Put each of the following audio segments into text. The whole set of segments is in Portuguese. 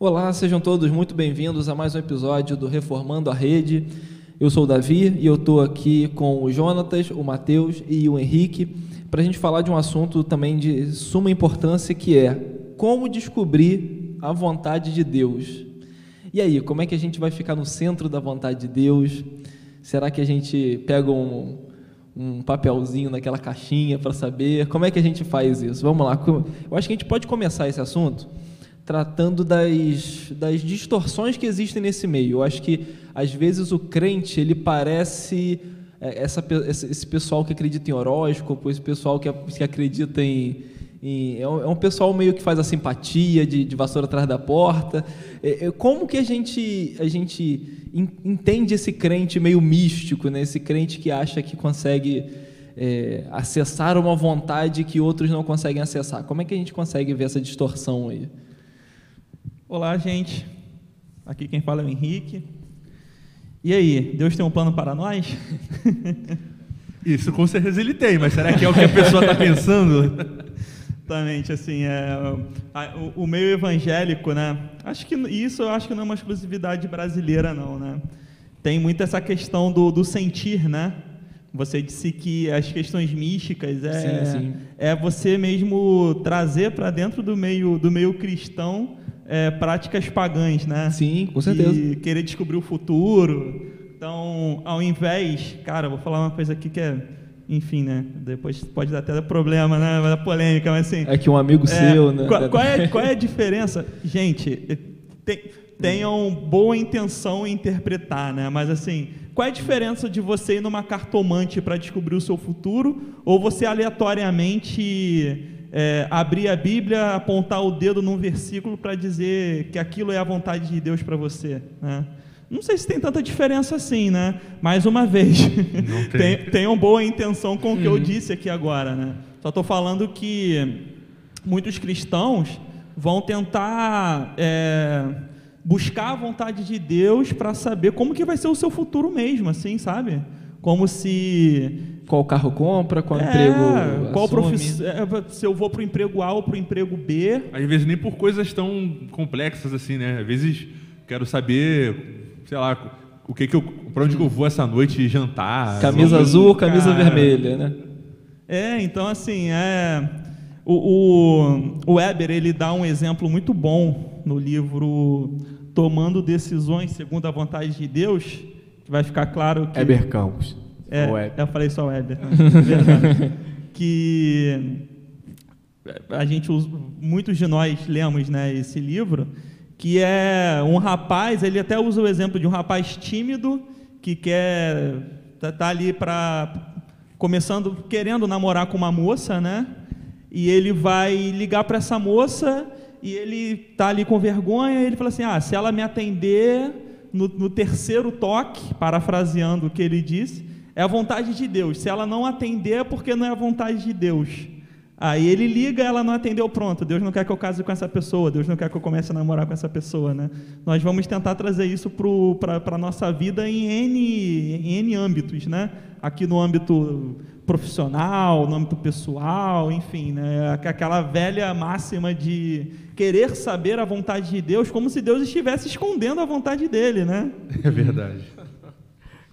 Olá, sejam todos muito bem-vindos a mais um episódio do Reformando a Rede. Eu sou o Davi e eu estou aqui com o Jonatas, o Matheus e o Henrique para a gente falar de um assunto também de suma importância que é como descobrir a vontade de Deus. E aí, como é que a gente vai ficar no centro da vontade de Deus? Será que a gente pega um, um papelzinho naquela caixinha para saber? Como é que a gente faz isso? Vamos lá. Eu acho que a gente pode começar esse assunto tratando das, das distorções que existem nesse meio. Eu acho que, às vezes, o crente ele parece é, essa, esse pessoal que acredita em horóscopo, esse pessoal que, que acredita em, é, um, é, um, pessoal meio que faz a simpatia de, de vassoura atrás da porta. É, como que a gente, a gente entende esse crente meio místico, né? esse crente que acha que consegue é, acessar uma vontade que outros não conseguem acessar? Como é que a gente consegue ver essa distorção aí? Olá, gente. Aqui quem fala é o Henrique. E aí, Deus tem um plano para nós? Isso com certeza ele tem, mas será que é o que a pessoa está pensando? Exatamente, assim, é, o, o, meio evangélico, né? Acho que isso eu acho que não é uma exclusividade brasileira, não, né? Tem muito essa questão do, do sentir, né? Você disse que as questões místicas é, sim, sim. é você mesmo trazer para dentro do meio do meio cristão é, práticas pagãs, né? Sim, com certeza. E querer descobrir o futuro. Então, ao invés, cara, vou falar uma coisa aqui que é, enfim, né? Depois pode dar até problema, né? Vai dar polêmica, mas assim. É que um amigo é, seu, né? Qual, qual, é, qual é a diferença? Gente, tem, tenham boa intenção em interpretar, né? Mas assim, qual é a diferença de você ir numa cartomante para descobrir o seu futuro ou você aleatoriamente é, abrir a Bíblia, apontar o dedo num versículo para dizer que aquilo é a vontade de Deus para você. Né? Não sei se tem tanta diferença assim, né? Mais uma vez, tem. tenham boa intenção com o que uhum. eu disse aqui agora, né? Só estou falando que muitos cristãos vão tentar é, buscar a vontade de Deus para saber como que vai ser o seu futuro mesmo, assim, sabe? Como se qual carro compra, qual é, emprego. Qual profissão. É, se eu vou para o emprego A ou para o emprego B. Às vezes nem por coisas tão complexas assim, né? Às vezes quero saber, sei lá, o que que eu, para onde eu vou essa noite jantar. Camisa azul ou camisa vermelha, né? É, então assim, é o, o, o Weber ele dá um exemplo muito bom no livro Tomando Decisões segundo a vontade de Deus, que vai ficar claro que Weber Campos. É, eu falei só Weber. que a gente, muitos de nós lemos né, esse livro, que é um rapaz, ele até usa o exemplo de um rapaz tímido que quer tá, tá ali para começando querendo namorar com uma moça, né? E ele vai ligar para essa moça e ele tá ali com vergonha, e ele fala assim: "Ah, se ela me atender no, no terceiro toque, parafraseando o que ele disse, é a vontade de Deus. Se ela não atender, é porque não é a vontade de Deus. Aí ele liga, ela não atendeu, pronto. Deus não quer que eu case com essa pessoa, Deus não quer que eu comece a namorar com essa pessoa, né? Nós vamos tentar trazer isso para a nossa vida em N, em N âmbitos, né? Aqui no âmbito profissional, no âmbito pessoal, enfim, né? Aquela velha máxima de querer saber a vontade de Deus como se Deus estivesse escondendo a vontade dele, né? É verdade.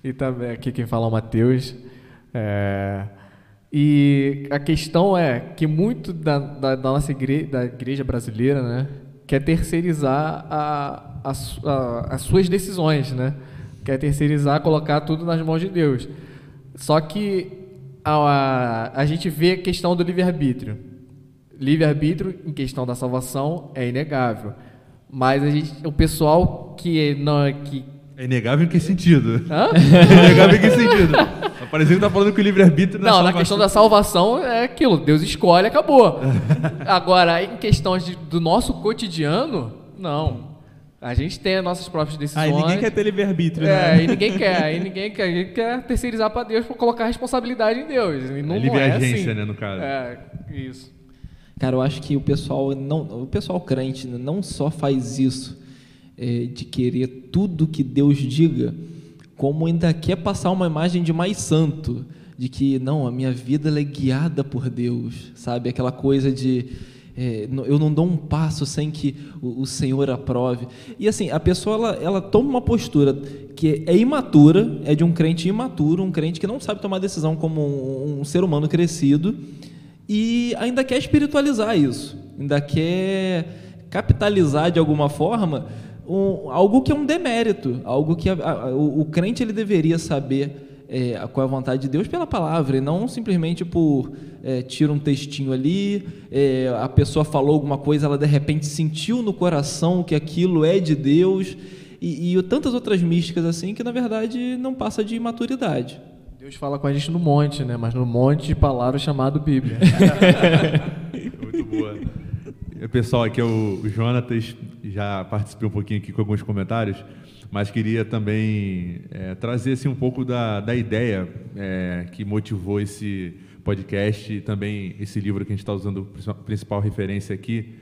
E também aqui quem fala é o Matheus. É, e a questão é que muito da, da, da nossa igreja, da igreja brasileira, né, quer terceirizar a, a, a, as suas decisões, né? Quer terceirizar, colocar tudo nas mãos de Deus. Só que a, a, a gente vê a questão do livre-arbítrio. Livre-arbítrio em questão da salvação é inegável. Mas a gente, o pessoal que, não, que é inegável em que sentido? Hã? É inegável em que sentido? Tá parecendo que tá falando que o livre-arbítrio não, é Não, na questão da salvação é aquilo, Deus escolhe, acabou. Agora, em questões de, do nosso cotidiano, não. A gente tem as nossas próprias decisões. Aí ninguém quer ter livre-arbítrio, é, né? É, ninguém quer. Aí ninguém quer. Ninguém quer terceirizar para Deus para colocar a responsabilidade em Deus. E não, é livre é agência, assim. né, no caso. É, isso. Cara, eu acho que o pessoal não, o pessoal crente não só faz isso é, de querer tudo que Deus diga, como ainda quer passar uma imagem de mais santo, de que não, a minha vida é guiada por Deus, sabe? Aquela coisa de é, eu não dou um passo sem que o, o, Senhor aprove. E assim, a pessoa ela, ela toma uma postura que é imatura, é de um crente imaturo, um crente que não sabe tomar decisão como um, um ser humano crescido e ainda quer espiritualizar isso, ainda quer capitalizar de alguma forma um, algo que é um demérito, algo que a, a, o, o, crente ele deveria saber é, qual é a vontade de Deus pela palavra, e não simplesmente por é, tira um textinho ali, é, a pessoa falou alguma coisa, ela de repente sentiu no coração que aquilo é de Deus, e, e tantas outras místicas assim que na verdade não passa de maturidade. Deus fala com a gente no monte, né? Mas no monte de palavras chamado Bíblia. Muito boa. Pessoal, aqui é o Jonatas, já participei um pouquinho aqui com alguns comentários, mas queria também é, trazer assim, um pouco da, da ideia é, que motivou esse podcast e também esse livro que a gente está usando, principal referência aqui,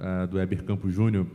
uh, do Heber Campos Júnior,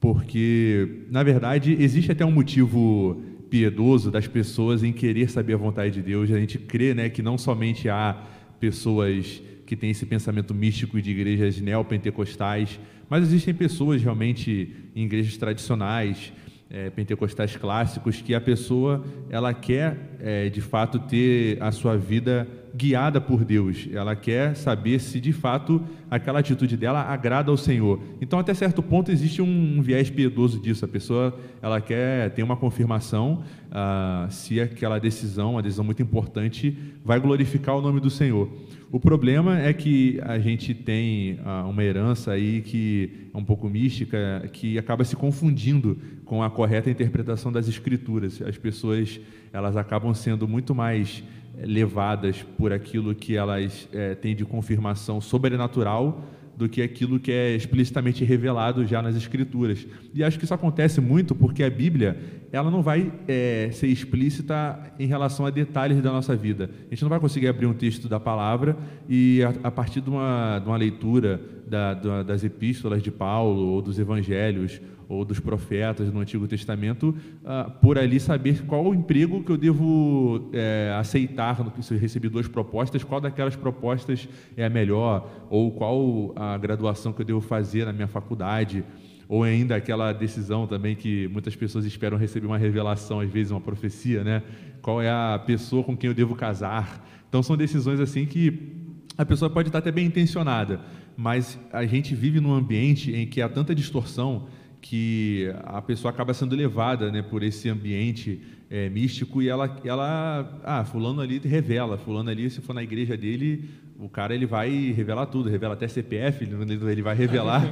porque, na verdade, existe até um motivo piedoso das pessoas em querer saber a vontade de Deus. A gente crê né, que não somente há pessoas que têm esse pensamento místico de igrejas neopentecostais, mas existem pessoas realmente em igrejas tradicionais, é, pentecostais clássicos, que a pessoa ela quer é, de fato ter a sua vida guiada por Deus. Ela quer saber se de fato aquela atitude dela agrada ao Senhor. Então, até certo ponto, existe um, viés piedoso disso. A pessoa ela quer ter uma confirmação ah, se aquela decisão, uma decisão muito importante, vai glorificar o nome do Senhor. O problema é que a gente tem ah, uma herança aí que é um pouco mística, que acaba se confundindo com a correta interpretação das Escrituras. As pessoas elas acabam sendo muito mais levadas por aquilo que elas é, têm de confirmação sobrenatural do que aquilo que é explicitamente revelado já nas Escrituras. E acho que isso acontece muito porque a Bíblia ela não vai é, ser explícita em relação a detalhes da nossa vida. A gente não vai conseguir abrir um texto da palavra e, a, a partir de uma, de uma leitura da, da, das epístolas de Paulo ou dos evangelhos ou dos profetas no Antigo Testamento, uh, por ali saber qual o emprego que eu devo é, aceitar, se eu recebi duas propostas, qual daquelas propostas é a melhor, ou qual a graduação que eu devo fazer na minha faculdade, ou ainda aquela decisão também que muitas pessoas esperam receber uma revelação, às vezes uma profecia, né? Qual é a pessoa com quem eu devo casar? Então são decisões assim que a pessoa pode estar até bem intencionada, mas a gente vive num ambiente em que há tanta distorção que a pessoa acaba sendo levada né, por esse ambiente é, místico e ela, ela, ah, fulano ali revela, fulano ali, se for na igreja dele, o cara ele vai revelar tudo, revela até CPF, ele vai revelar.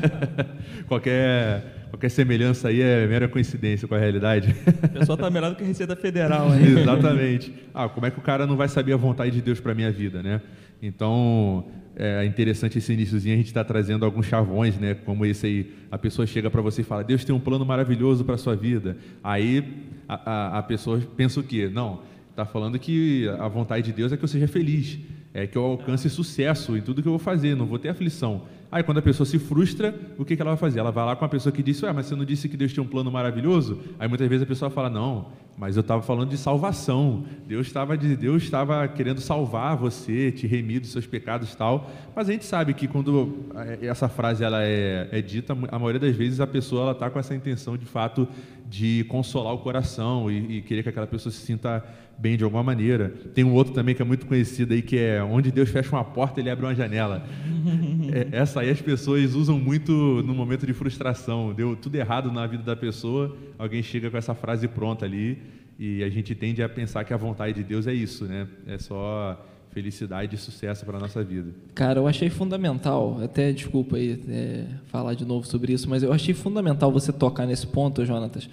qualquer, qualquer semelhança aí é mera coincidência com a realidade. O pessoal está melhor do que a Receita Federal. Hein? Exatamente. Ah, como é que o cara não vai saber a vontade de Deus para a minha vida, né? Então, é interessante esse iníciozinho, a gente está trazendo alguns chavões, né? Como esse aí, a pessoa chega para você e fala, Deus tem um plano maravilhoso para a sua vida. Aí a, a, a pessoa pensa o quê? Não, está falando que a vontade de Deus é que eu seja feliz, é que eu alcance sucesso em tudo que eu vou fazer, não vou ter aflição. Aí quando a pessoa se frustra, o que, que ela vai fazer? Ela vai lá com a pessoa que disse, ué, mas você não disse que Deus tinha um plano maravilhoso? Aí muitas vezes a pessoa fala, não, mas eu estava falando de salvação. Deus estava Deus estava querendo salvar você, te remir dos seus pecados e tal. Mas a gente sabe que quando é, essa frase ela é, é dita, a maioria das vezes a pessoa está com essa intenção de fato de consolar o coração e, e, querer que aquela pessoa se sinta bem de alguma maneira. Tem um outro também que é muito conhecido aí que é onde Deus fecha uma porta ele abre uma janela. é, essa aí as pessoas usam muito no momento de frustração. Deu tudo errado na vida da pessoa, alguém chega com essa frase pronta ali e a gente tende a pensar que a vontade de Deus é isso, né? É só felicidade e sucesso para a nossa vida. Cara, eu achei fundamental, até desculpa aí é, falar de novo sobre isso, mas eu achei fundamental você tocar nesse ponto, Jonatas,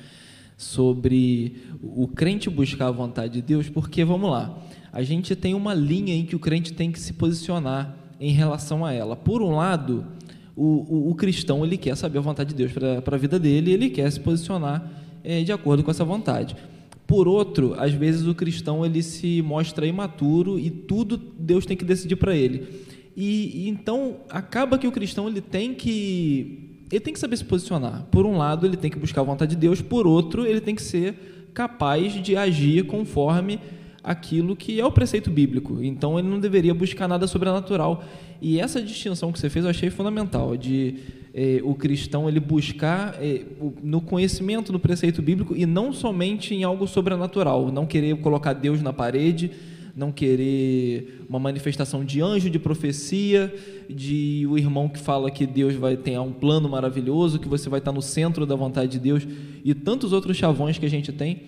sobre o crente buscar a vontade de Deus, porque vamos lá, a gente tem uma linha em que o crente tem que se posicionar em relação a ela. Por um lado, o, o, o cristão ele quer saber a vontade de Deus para a vida dele, ele quer se posicionar é, de acordo com essa vontade. Por outro, às vezes o cristão ele se mostra imaturo e tudo Deus tem que decidir para ele. E, e, então acaba que o cristão ele tem que ele tem que saber se posicionar. Por um lado, ele tem que buscar a vontade de Deus, por outro, ele tem que ser capaz de agir conforme aquilo que é o preceito bíblico. Então ele não deveria buscar nada sobrenatural. E essa distinção que você fez eu achei fundamental, de eh, o cristão ele buscar o, no conhecimento do preceito bíblico e não somente em algo sobrenatural, não querer colocar Deus na parede, não querer uma manifestação de anjo, de profecia, de o irmão que fala que Deus vai ter um plano maravilhoso, que você vai estar no centro da vontade de Deus e tantos outros chavões que a gente tem.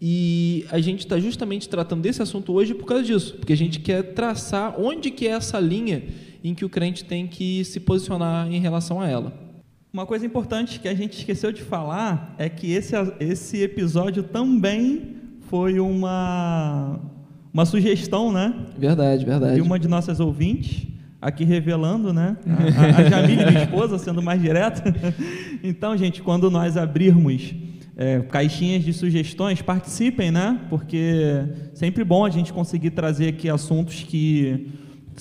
E a gente está justamente tratando desse assunto hoje por causa disso, porque a gente quer traçar onde que é essa linha em que o crente tem que se posicionar em relação a ela. Uma coisa importante que a gente esqueceu de falar é que esse, esse episódio também foi uma, uma sugestão, né? Verdade, verdade. De uma de nossas ouvintes, aqui revelando, né? A, a Jamile, minha esposa, sendo mais direta. Então, gente, quando nós abrirmos é, caixinhas de sugestões, participem, né? Porque sempre bom a gente conseguir trazer aqui assuntos que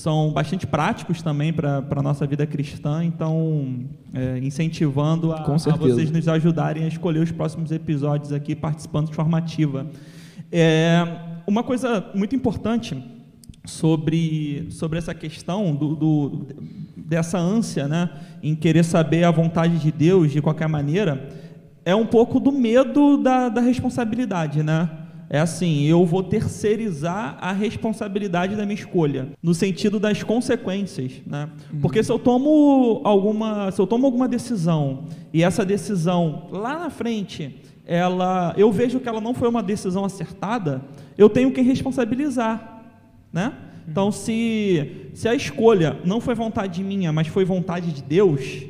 são bastante práticos também para a nossa vida cristã, então é, incentivando a, a, vocês nos ajudarem a escolher os próximos episódios aqui, participando de forma ativa. É, uma coisa muito importante sobre, sobre essa questão do, do, dessa ânsia né, em querer saber a vontade de Deus de qualquer maneira, é um pouco do medo da, da responsabilidade, né? É assim, eu vou terceirizar a responsabilidade da minha escolha, no sentido das consequências, né? Uhum. Porque se eu tomo alguma, se eu tomo alguma decisão e essa decisão lá na frente, ela, eu vejo que ela não foi uma decisão acertada, eu tenho que responsabilizar, né? Então, se, se a escolha não foi vontade minha, mas foi vontade de Deus,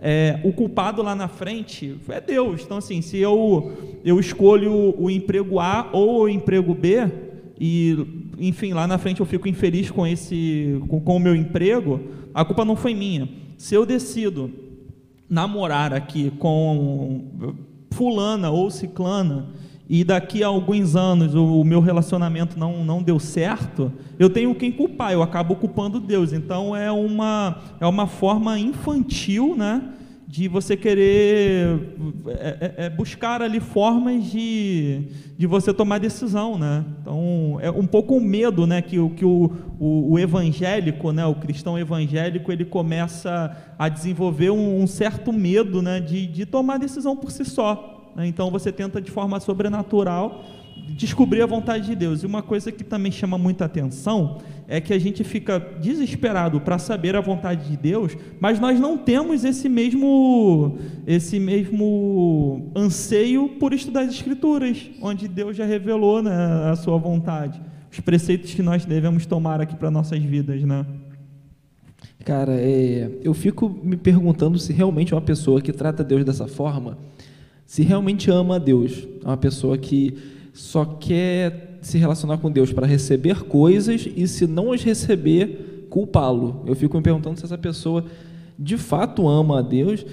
é, o culpado lá na frente é Deus. Então, assim, se eu, eu escolho o emprego A ou o emprego B, e, enfim, lá na frente eu fico infeliz com, esse, com, com o meu emprego, a culpa não foi minha. Se eu decido namorar aqui com fulana ou ciclana, e daqui a alguns anos o, meu relacionamento não, não deu certo, eu tenho quem culpar, eu acabo culpando Deus. Então é uma, é uma forma infantil né, de você querer é, é, é buscar ali formas de, de você tomar decisão. Né? Então é um pouco o medo né, que, que o, o, o evangélico, né, o cristão evangélico, ele começa a desenvolver um, um certo medo né, de, de tomar decisão por si só. Né? Então você tenta de forma sobrenatural descobrir a vontade de Deus. E uma coisa que também chama muita atenção é que a gente fica desesperado para saber a vontade de Deus, mas nós não temos esse mesmo esse mesmo anseio por estudar as escrituras, onde Deus já revelou né, a sua vontade, os preceitos que nós devemos tomar aqui para nossas vidas, né? Cara, é, eu fico me perguntando se realmente uma pessoa que trata Deus dessa forma se realmente ama a Deus, é uma pessoa que só quer se relacionar com Deus para receber coisas e, se não as receber, culpá-lo. Eu fico me perguntando se essa pessoa de fato ama a Deus.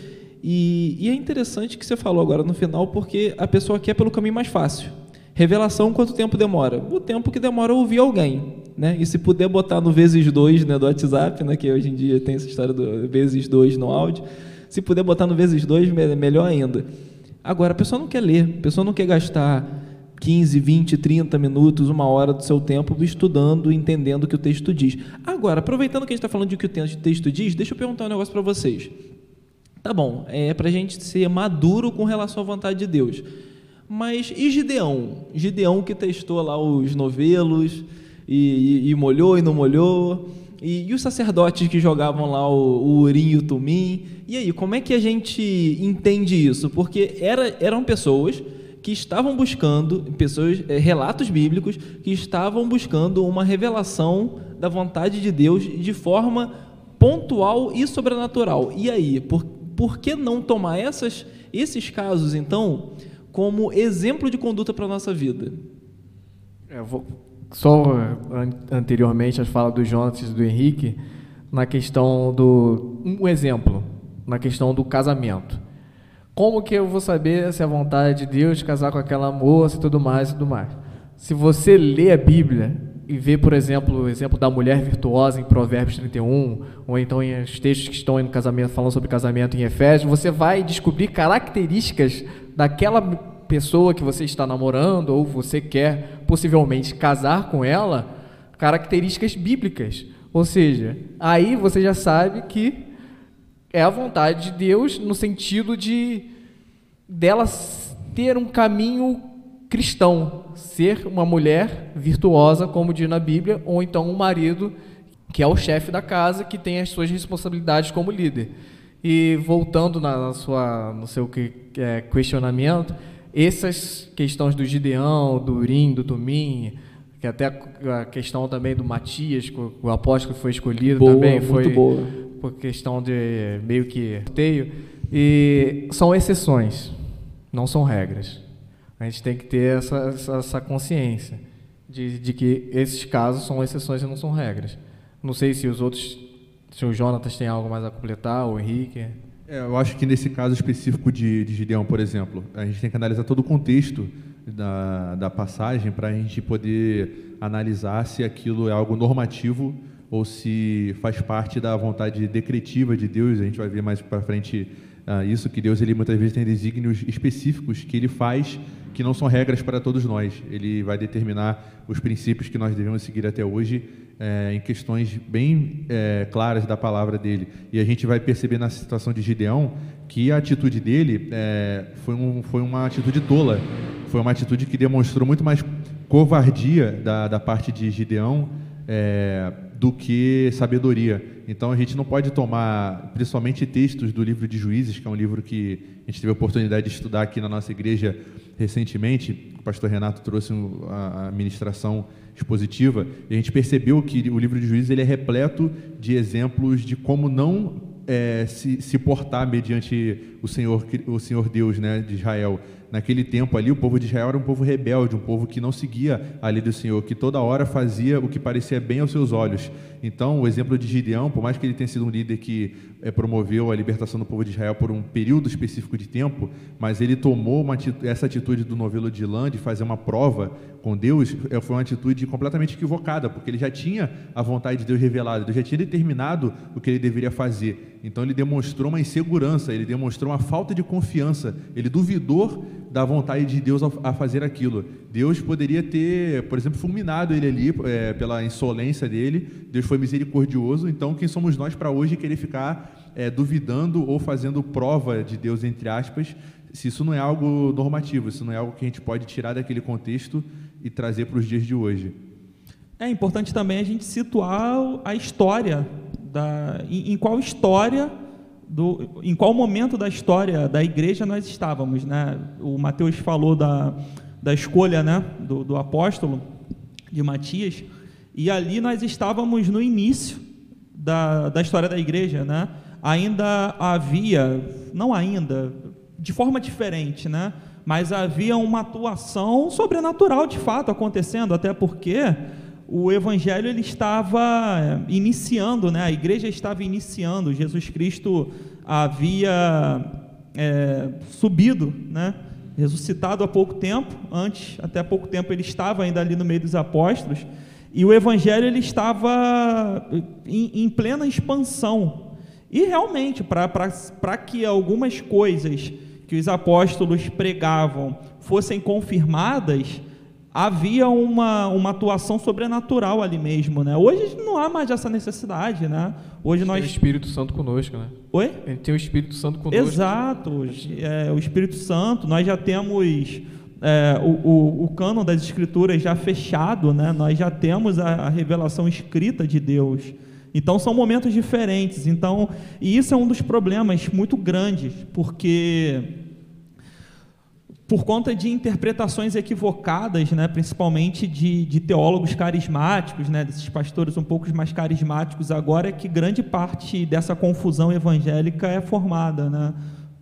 E, e, é interessante que você falou agora no final, porque a pessoa quer pelo caminho mais fácil. Revelação, quanto tempo demora? O tempo que demora ouvir alguém. Né? E se puder botar no vezes dois né, do WhatsApp, né, que hoje em dia tem essa história do vezes dois no áudio, se puder botar no vezes dois, melhor ainda. Agora, a pessoa não quer ler, a pessoa não quer gastar 15, 20, 30 minutos, uma hora do seu tempo estudando, entendendo o que o texto diz. Agora, aproveitando que a gente está falando de o que o texto diz, deixa eu perguntar um negócio para vocês. Tá bom, é para a gente ser maduro com relação à vontade de Deus. Mas e Gideão? Gideão que testou lá os novelos e, e, e molhou e não molhou. E, e, os sacerdotes que jogavam lá o, o urim e o tumim. E aí, como é que a gente entende isso? Porque era, eram pessoas que estavam buscando, pessoas, é, relatos bíblicos, que estavam buscando uma revelação da vontade de Deus de forma pontual e sobrenatural. E aí, por, por que não tomar essas, esses casos, então, como exemplo de conduta para a nossa vida? É, eu vou só anteriormente às falas do Jonas e do Henrique, na questão do. Um exemplo, na questão do casamento. Como que eu vou saber se é vontade de Deus casar com aquela moça e tudo mais e tudo mais? Se você lê a Bíblia e vê, por exemplo, o exemplo da mulher virtuosa em Provérbios 31, ou então em os textos que estão no casamento, falando sobre casamento em Efésios, você vai descobrir características daquela pessoa que você está namorando ou você quer possivelmente casar com ela características bíblicas. Ou seja, aí você já sabe que é a vontade de Deus no sentido de dela ter um caminho cristão, ser uma mulher virtuosa, como diz na Bíblia, ou então um marido que é o chefe da casa, que tem as suas responsabilidades como líder. E voltando na, sua, no seu é, questionamento, essas questões do Gideão, do Urim, do Tumim, que até a questão também do Matias, o apóstolo que foi escolhido boa, também foi boa. por questão de meio que sorteio, e são exceções, não são regras. A gente tem que ter essa, essa, essa consciência de, de que esses casos são exceções e não são regras. Não sei se os outros, se o Jonatas tem algo mais a completar, o Henrique. É, eu acho que nesse caso específico de, de Gideão, por exemplo, a gente tem que analisar todo o contexto da, da passagem para a gente poder analisar se aquilo é algo normativo ou se faz parte da vontade decretiva de Deus. A gente vai ver mais para frente uh, isso, que Deus ele muitas vezes tem desígnios específicos que ele faz que não são regras para todos nós. Ele vai determinar os princípios que nós devemos seguir até hoje é, em questões bem é, claras da palavra dele. E a gente vai perceber na situação de Gideão que a atitude dele é, foi, um, foi uma atitude tola, foi uma atitude que demonstrou muito mais covardia da, da parte de Gideão é, do que sabedoria. Então a gente não pode tomar, principalmente textos do livro de Juízes, que é um livro que a gente teve a oportunidade de estudar aqui na nossa igreja recentemente. O pastor Renato trouxe a ministração expositiva e a gente percebeu que o livro de Juízes ele é repleto de exemplos de como não é, se, se portar mediante o Senhor, o Senhor Deus né, de Israel naquele tempo ali, o povo de Israel era um povo rebelde, um povo que não seguia a lei do Senhor, que toda hora fazia o que parecia bem aos seus olhos. Então, o exemplo de Gideão, por mais que ele tenha sido um líder que é, promoveu a libertação do povo de Israel por um período específico de tempo, mas ele tomou uma, essa atitude do novelo de Lã de fazer uma prova com Deus, é, foi uma atitude completamente equivocada, porque ele já tinha a vontade de Deus revelada, Deus já tinha determinado o que ele deveria fazer. Então, ele demonstrou uma insegurança, ele demonstrou uma falta de confiança, ele duvidou da vontade de Deus a fazer aquilo. Deus poderia ter, por exemplo, fulminado ele ali é, pela insolência dele. Deus foi misericordioso. Então, quem somos nós para hoje querer ficar é, duvidando ou fazendo prova de Deus, entre aspas, se isso não é algo normativo, se não é algo que a gente pode tirar daquele contexto e trazer para os dias de hoje? É importante também a gente situar a história, da, em, em qual história do, em qual momento da história da igreja nós estávamos. Né? O Mateus falou da, da escolha né? do, do apóstolo de Matias, e ali nós estávamos no início da, da história da igreja. Né? Ainda havia, não ainda, de forma diferente, né? mas havia uma atuação sobrenatural de fato acontecendo, até porque o evangelho ele estava eh, iniciando, né? A igreja estava iniciando. Jesus Cristo havia é, subido, né? Ressuscitado há pouco tempo. Antes, até pouco tempo, ele estava ainda ali no meio dos apóstolos. E o evangelho ele estava em, em plena expansão. E realmente, para que algumas coisas que os apóstolos pregavam fossem confirmadas, havia uma, uma atuação sobrenatural ali mesmo, né? Hoje não há mais essa necessidade, né? Hoje nós tem o Espírito Santo conosco, né? Oi? Ele tem o Espírito Santo conosco. Exato, é, o Espírito Santo. Nós já temos é, o, o, o cânon das Escrituras já fechado, né? Nós já temos a, a revelação escrita de Deus. Então são momentos diferentes. Então, e isso é um dos problemas muito grandes, porque por conta de interpretações equivocadas, né, principalmente de, de, teólogos carismáticos, né, desses pastores um pouco mais carismáticos agora, que grande parte dessa confusão evangélica é formada. Né,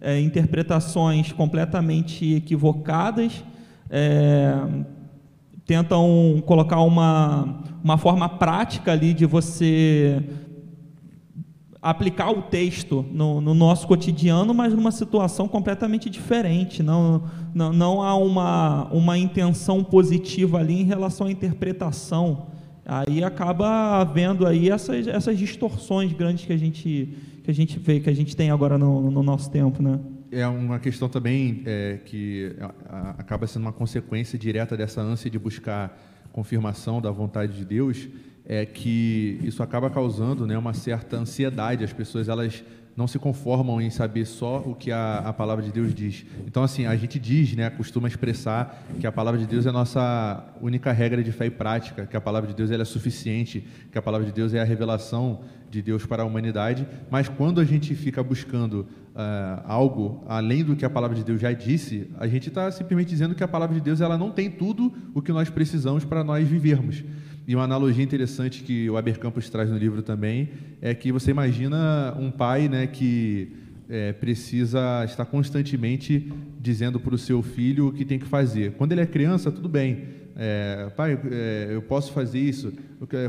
é, interpretações completamente equivocadas, é, tentam colocar uma, uma forma prática ali de você aplicar o texto no, no, nosso cotidiano, mas numa situação completamente diferente. Não, não, não há uma, uma intenção positiva ali em relação à interpretação. Aí acaba havendo aí essas, essas distorções grandes que a gente, que a gente vê, que a gente tem agora no, no nosso tempo, né? é uma questão também é, que acaba sendo uma consequência direta dessa ânsia de buscar confirmação da vontade de Deus, é que isso acaba causando né, uma certa ansiedade. As pessoas elas não se conformam em saber só o que a, a, palavra de Deus diz. Então, assim, a gente diz, né, costuma expressar que a palavra de Deus é a nossa única regra de fé e prática, que a palavra de Deus é suficiente, que a palavra de Deus é a revelação de Deus para a humanidade. Mas quando a gente fica buscando uh, algo além do que a palavra de Deus já disse, a gente está simplesmente dizendo que a palavra de Deus ela não tem tudo o que nós precisamos para nós vivermos. E uma analogia interessante que o Aber Campos traz no livro também é que você imagina um pai né, que é, precisa estar constantemente dizendo para o seu filho o que tem que fazer. Quando ele é criança, tudo bem. É, pai, é, eu posso fazer isso?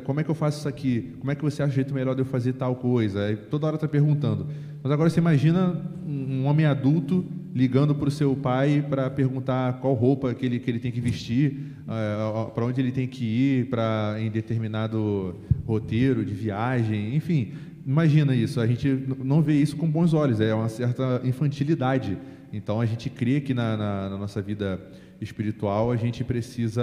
Como é que eu faço isso aqui? Como é que você acha o jeito melhor de eu fazer tal coisa? Aí, toda hora está perguntando. Mas agora você imagina um homem adulto ligando para o seu pai para perguntar qual roupa que ele, que ele tem que vestir, uh, para onde ele tem que ir para em determinado roteiro de viagem, enfim. Imagina isso, a gente não vê isso com bons olhos, é uma certa infantilidade. Então a gente crê que na, na, na nossa vida espiritual a gente precisa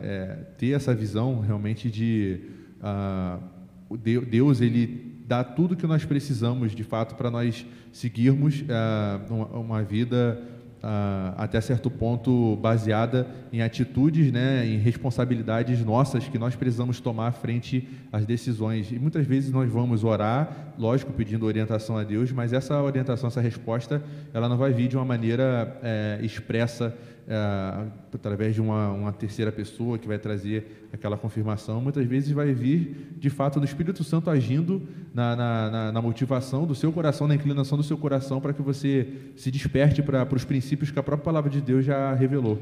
é, ter essa visão realmente de uh, Deus ele dá tudo que nós precisamos de fato para nós seguirmos uh, uma, uma, vida uh, até certo ponto baseada em atitudes, né, em responsabilidades nossas que nós precisamos tomar frente às decisões. E muitas vezes nós vamos orar, lógico, pedindo orientação a Deus, mas essa orientação, essa resposta, ela não vai vir de uma maneira é, expressa através de uma, uma, terceira pessoa que vai trazer aquela confirmação, muitas vezes vai vir de fato do Espírito Santo agindo na, na, na motivação do seu coração, na inclinação do seu coração, para que você se desperte para, para os princípios que a própria palavra de Deus já revelou.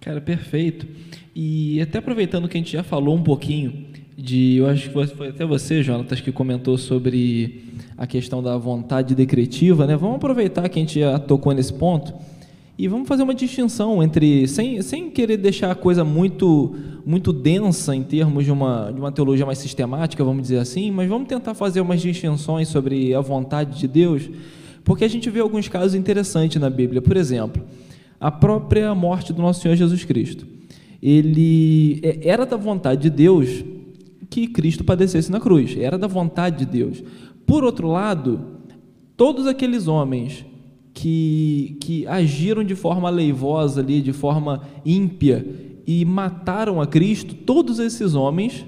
Cara, perfeito. E até aproveitando que a gente já falou um pouquinho de, eu acho que foi até você, Jonatas, que comentou sobre a questão da vontade decretiva, né? Vamos aproveitar que a gente já tocou nesse ponto e vamos fazer uma distinção entre, sem, sem querer deixar a coisa muito, muito densa em termos de uma, de uma teologia mais sistemática, vamos dizer assim, mas vamos tentar fazer umas distinções sobre a vontade de Deus, porque a gente vê alguns casos interessantes na Bíblia. Por exemplo, a própria morte do nosso Senhor Jesus Cristo. Ele é, era da vontade de Deus que Cristo padecesse na cruz, era da vontade de Deus. Por outro lado, todos aqueles homens que, que agiram de forma leivosa ali, de forma ímpia e mataram a Cristo, todos esses homens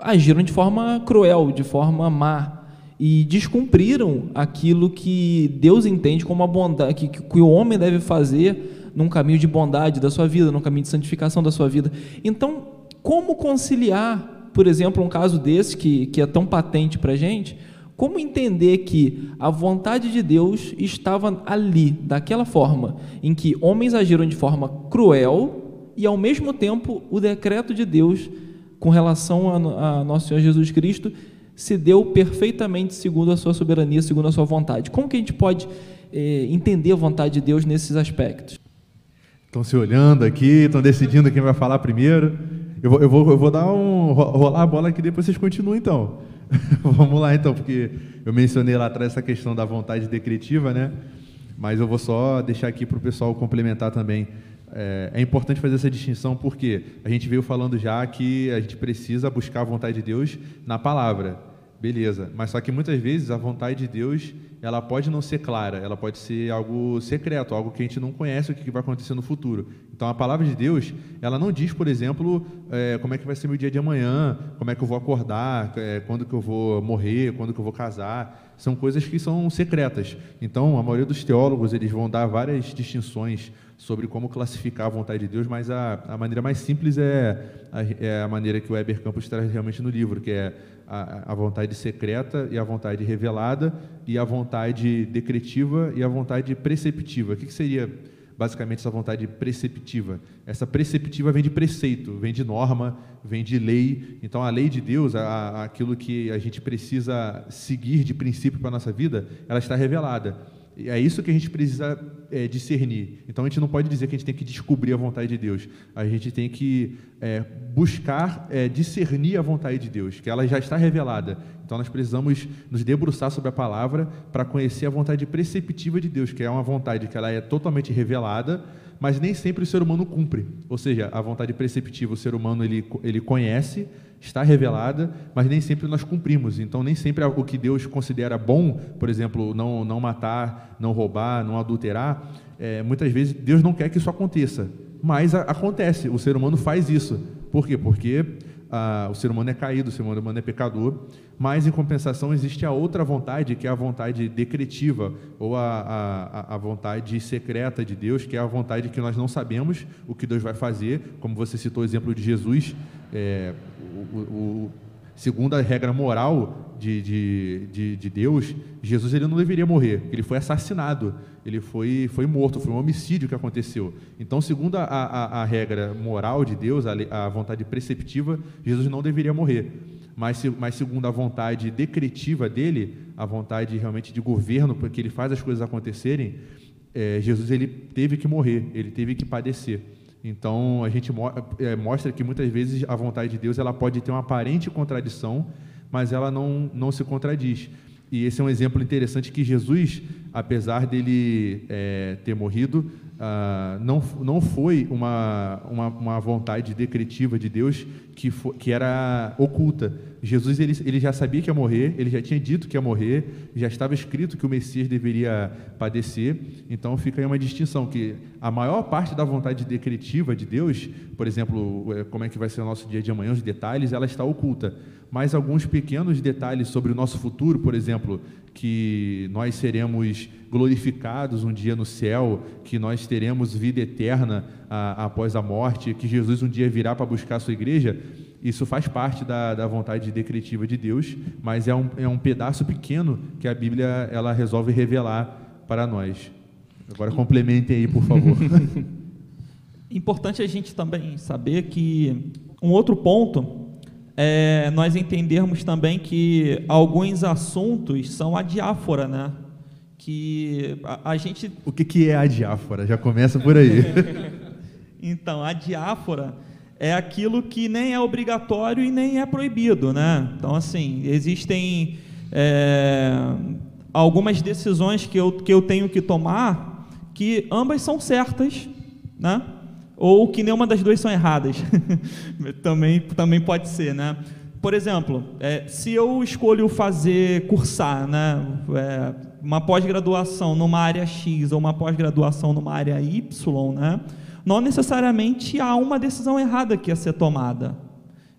agiram de forma cruel, de forma má e descumpriram aquilo que Deus entende como a bondade, que, que o homem deve fazer num caminho de bondade da sua vida, num caminho de santificação da sua vida. Então, como conciliar, por exemplo, um caso desse que, que é tão patente para a gente, como entender que a vontade de Deus estava ali, daquela forma, em que homens agiram de forma cruel e, ao mesmo tempo, o decreto de Deus com relação a, a nosso Senhor Jesus Cristo se deu perfeitamente segundo a sua soberania, segundo a sua vontade? Como que a gente pode eh, entender a vontade de Deus nesses aspectos? Estão se olhando aqui, estão decidindo quem vai falar primeiro. Eu vou, eu vou, eu vou dar um rolar a bola aqui, depois vocês continuam então. Vamos lá então, porque eu mencionei lá atrás essa questão da vontade decretiva, né? Mas eu vou só deixar aqui para o pessoal complementar também. É, é, importante fazer essa distinção porque a gente veio falando já que a gente precisa buscar a vontade de Deus na palavra. Beleza, mas só que muitas vezes a vontade de Deus ela pode não ser clara, ela pode ser algo secreto, algo que a gente não conhece o que vai acontecer no futuro. Então a palavra de Deus ela não diz, por exemplo, é, como é que vai ser meu dia de amanhã, como é que eu vou acordar, é, quando que eu vou morrer, quando que eu vou casar. São coisas que são secretas. Então a maioria dos teólogos eles vão dar várias distinções sobre como classificar a vontade de Deus, mas a, a maneira mais simples é a, é a maneira que o Weber Campos traz realmente no livro, que é a, vontade secreta e a vontade revelada, e a vontade decretiva e a vontade preceptiva. O que, que seria basicamente essa vontade preceptiva? Essa preceptiva vem de preceito, vem de norma, vem de lei. Então, a lei de Deus, a, aquilo que a gente precisa seguir de princípio para a nossa vida, ela está revelada. E é isso que a gente precisa é, discernir. Então a gente não pode dizer que a gente tem que descobrir a vontade de Deus. A gente tem que é, buscar é, discernir a vontade de Deus, que ela já está revelada. Então nós precisamos nos debruçar sobre a palavra para conhecer a vontade preceptiva de Deus, que é uma vontade que ela é totalmente revelada, mas nem sempre o ser humano cumpre. Ou seja, a vontade preceptiva o ser humano ele, ele conhece, está revelada, mas nem sempre nós cumprimos. Então, nem sempre o que Deus considera bom, por exemplo, não, não matar, não roubar, não adulterar, é, muitas vezes Deus não quer que isso aconteça. Mas a, acontece, o ser humano faz isso. Por quê? Porque ah, o ser humano é caído, o ser humano é pecador, mas em compensação existe a outra vontade, que é a vontade decretiva, ou a, a, a vontade secreta de Deus, que é a vontade que nós não sabemos o que Deus vai fazer, como você citou o exemplo de Jesus, é, o, o, segundo a regra moral de, de, de, de, Deus, Jesus ele não deveria morrer, ele foi assassinado, ele foi, foi morto, foi um homicídio que aconteceu. Então, segundo a, a, a regra moral de Deus, a, a vontade preceptiva, Jesus não deveria morrer. Mas, mas segundo a vontade decretiva dele, a vontade realmente de governo, porque ele faz as coisas acontecerem, é, Jesus ele teve que morrer, ele teve que padecer. Então, a gente é, mostra que muitas vezes a vontade de Deus ela pode ter uma aparente contradição, mas ela não, não se contradiz. E esse é um exemplo interessante que Jesus, apesar dele é, ter morrido, ah, não, não foi uma, uma, uma, vontade decretiva de Deus que, for, que era oculta. Jesus ele, ele já sabia que ia morrer, ele já tinha dito que ia morrer, já estava escrito que o Messias deveria padecer. Então fica aí uma distinção que a maior parte da vontade decretiva de Deus, por exemplo, é, como é que vai ser o nosso dia de amanhã, os detalhes, ela está oculta. Mas alguns pequenos detalhes sobre o nosso futuro, por exemplo, que nós seremos glorificados um dia no céu, que nós teremos vida eterna a, após a morte, que Jesus um dia virá para buscar a sua igreja, isso faz parte da, da vontade decretiva de Deus, mas é um, é um pedaço pequeno que a Bíblia ela resolve revelar para nós. Agora complementem aí, por favor. Importante a gente também saber que um outro ponto é, nós entendermos também que alguns assuntos são a diáfora, né? Que a, a gente. O que, que é a diáfora? Já começa por aí. então, a diáfora é aquilo que nem é obrigatório e nem é proibido, né? Então, assim, existem é, algumas decisões que eu, que eu tenho que tomar que ambas são certas, né? Ou que nenhuma das duas são erradas. também, também pode ser, né? Por exemplo, é, se eu escolho fazer, cursar, né, é, uma pós-graduação numa área X ou uma pós-graduação numa área Y, né, não necessariamente há uma decisão errada que a ser tomada.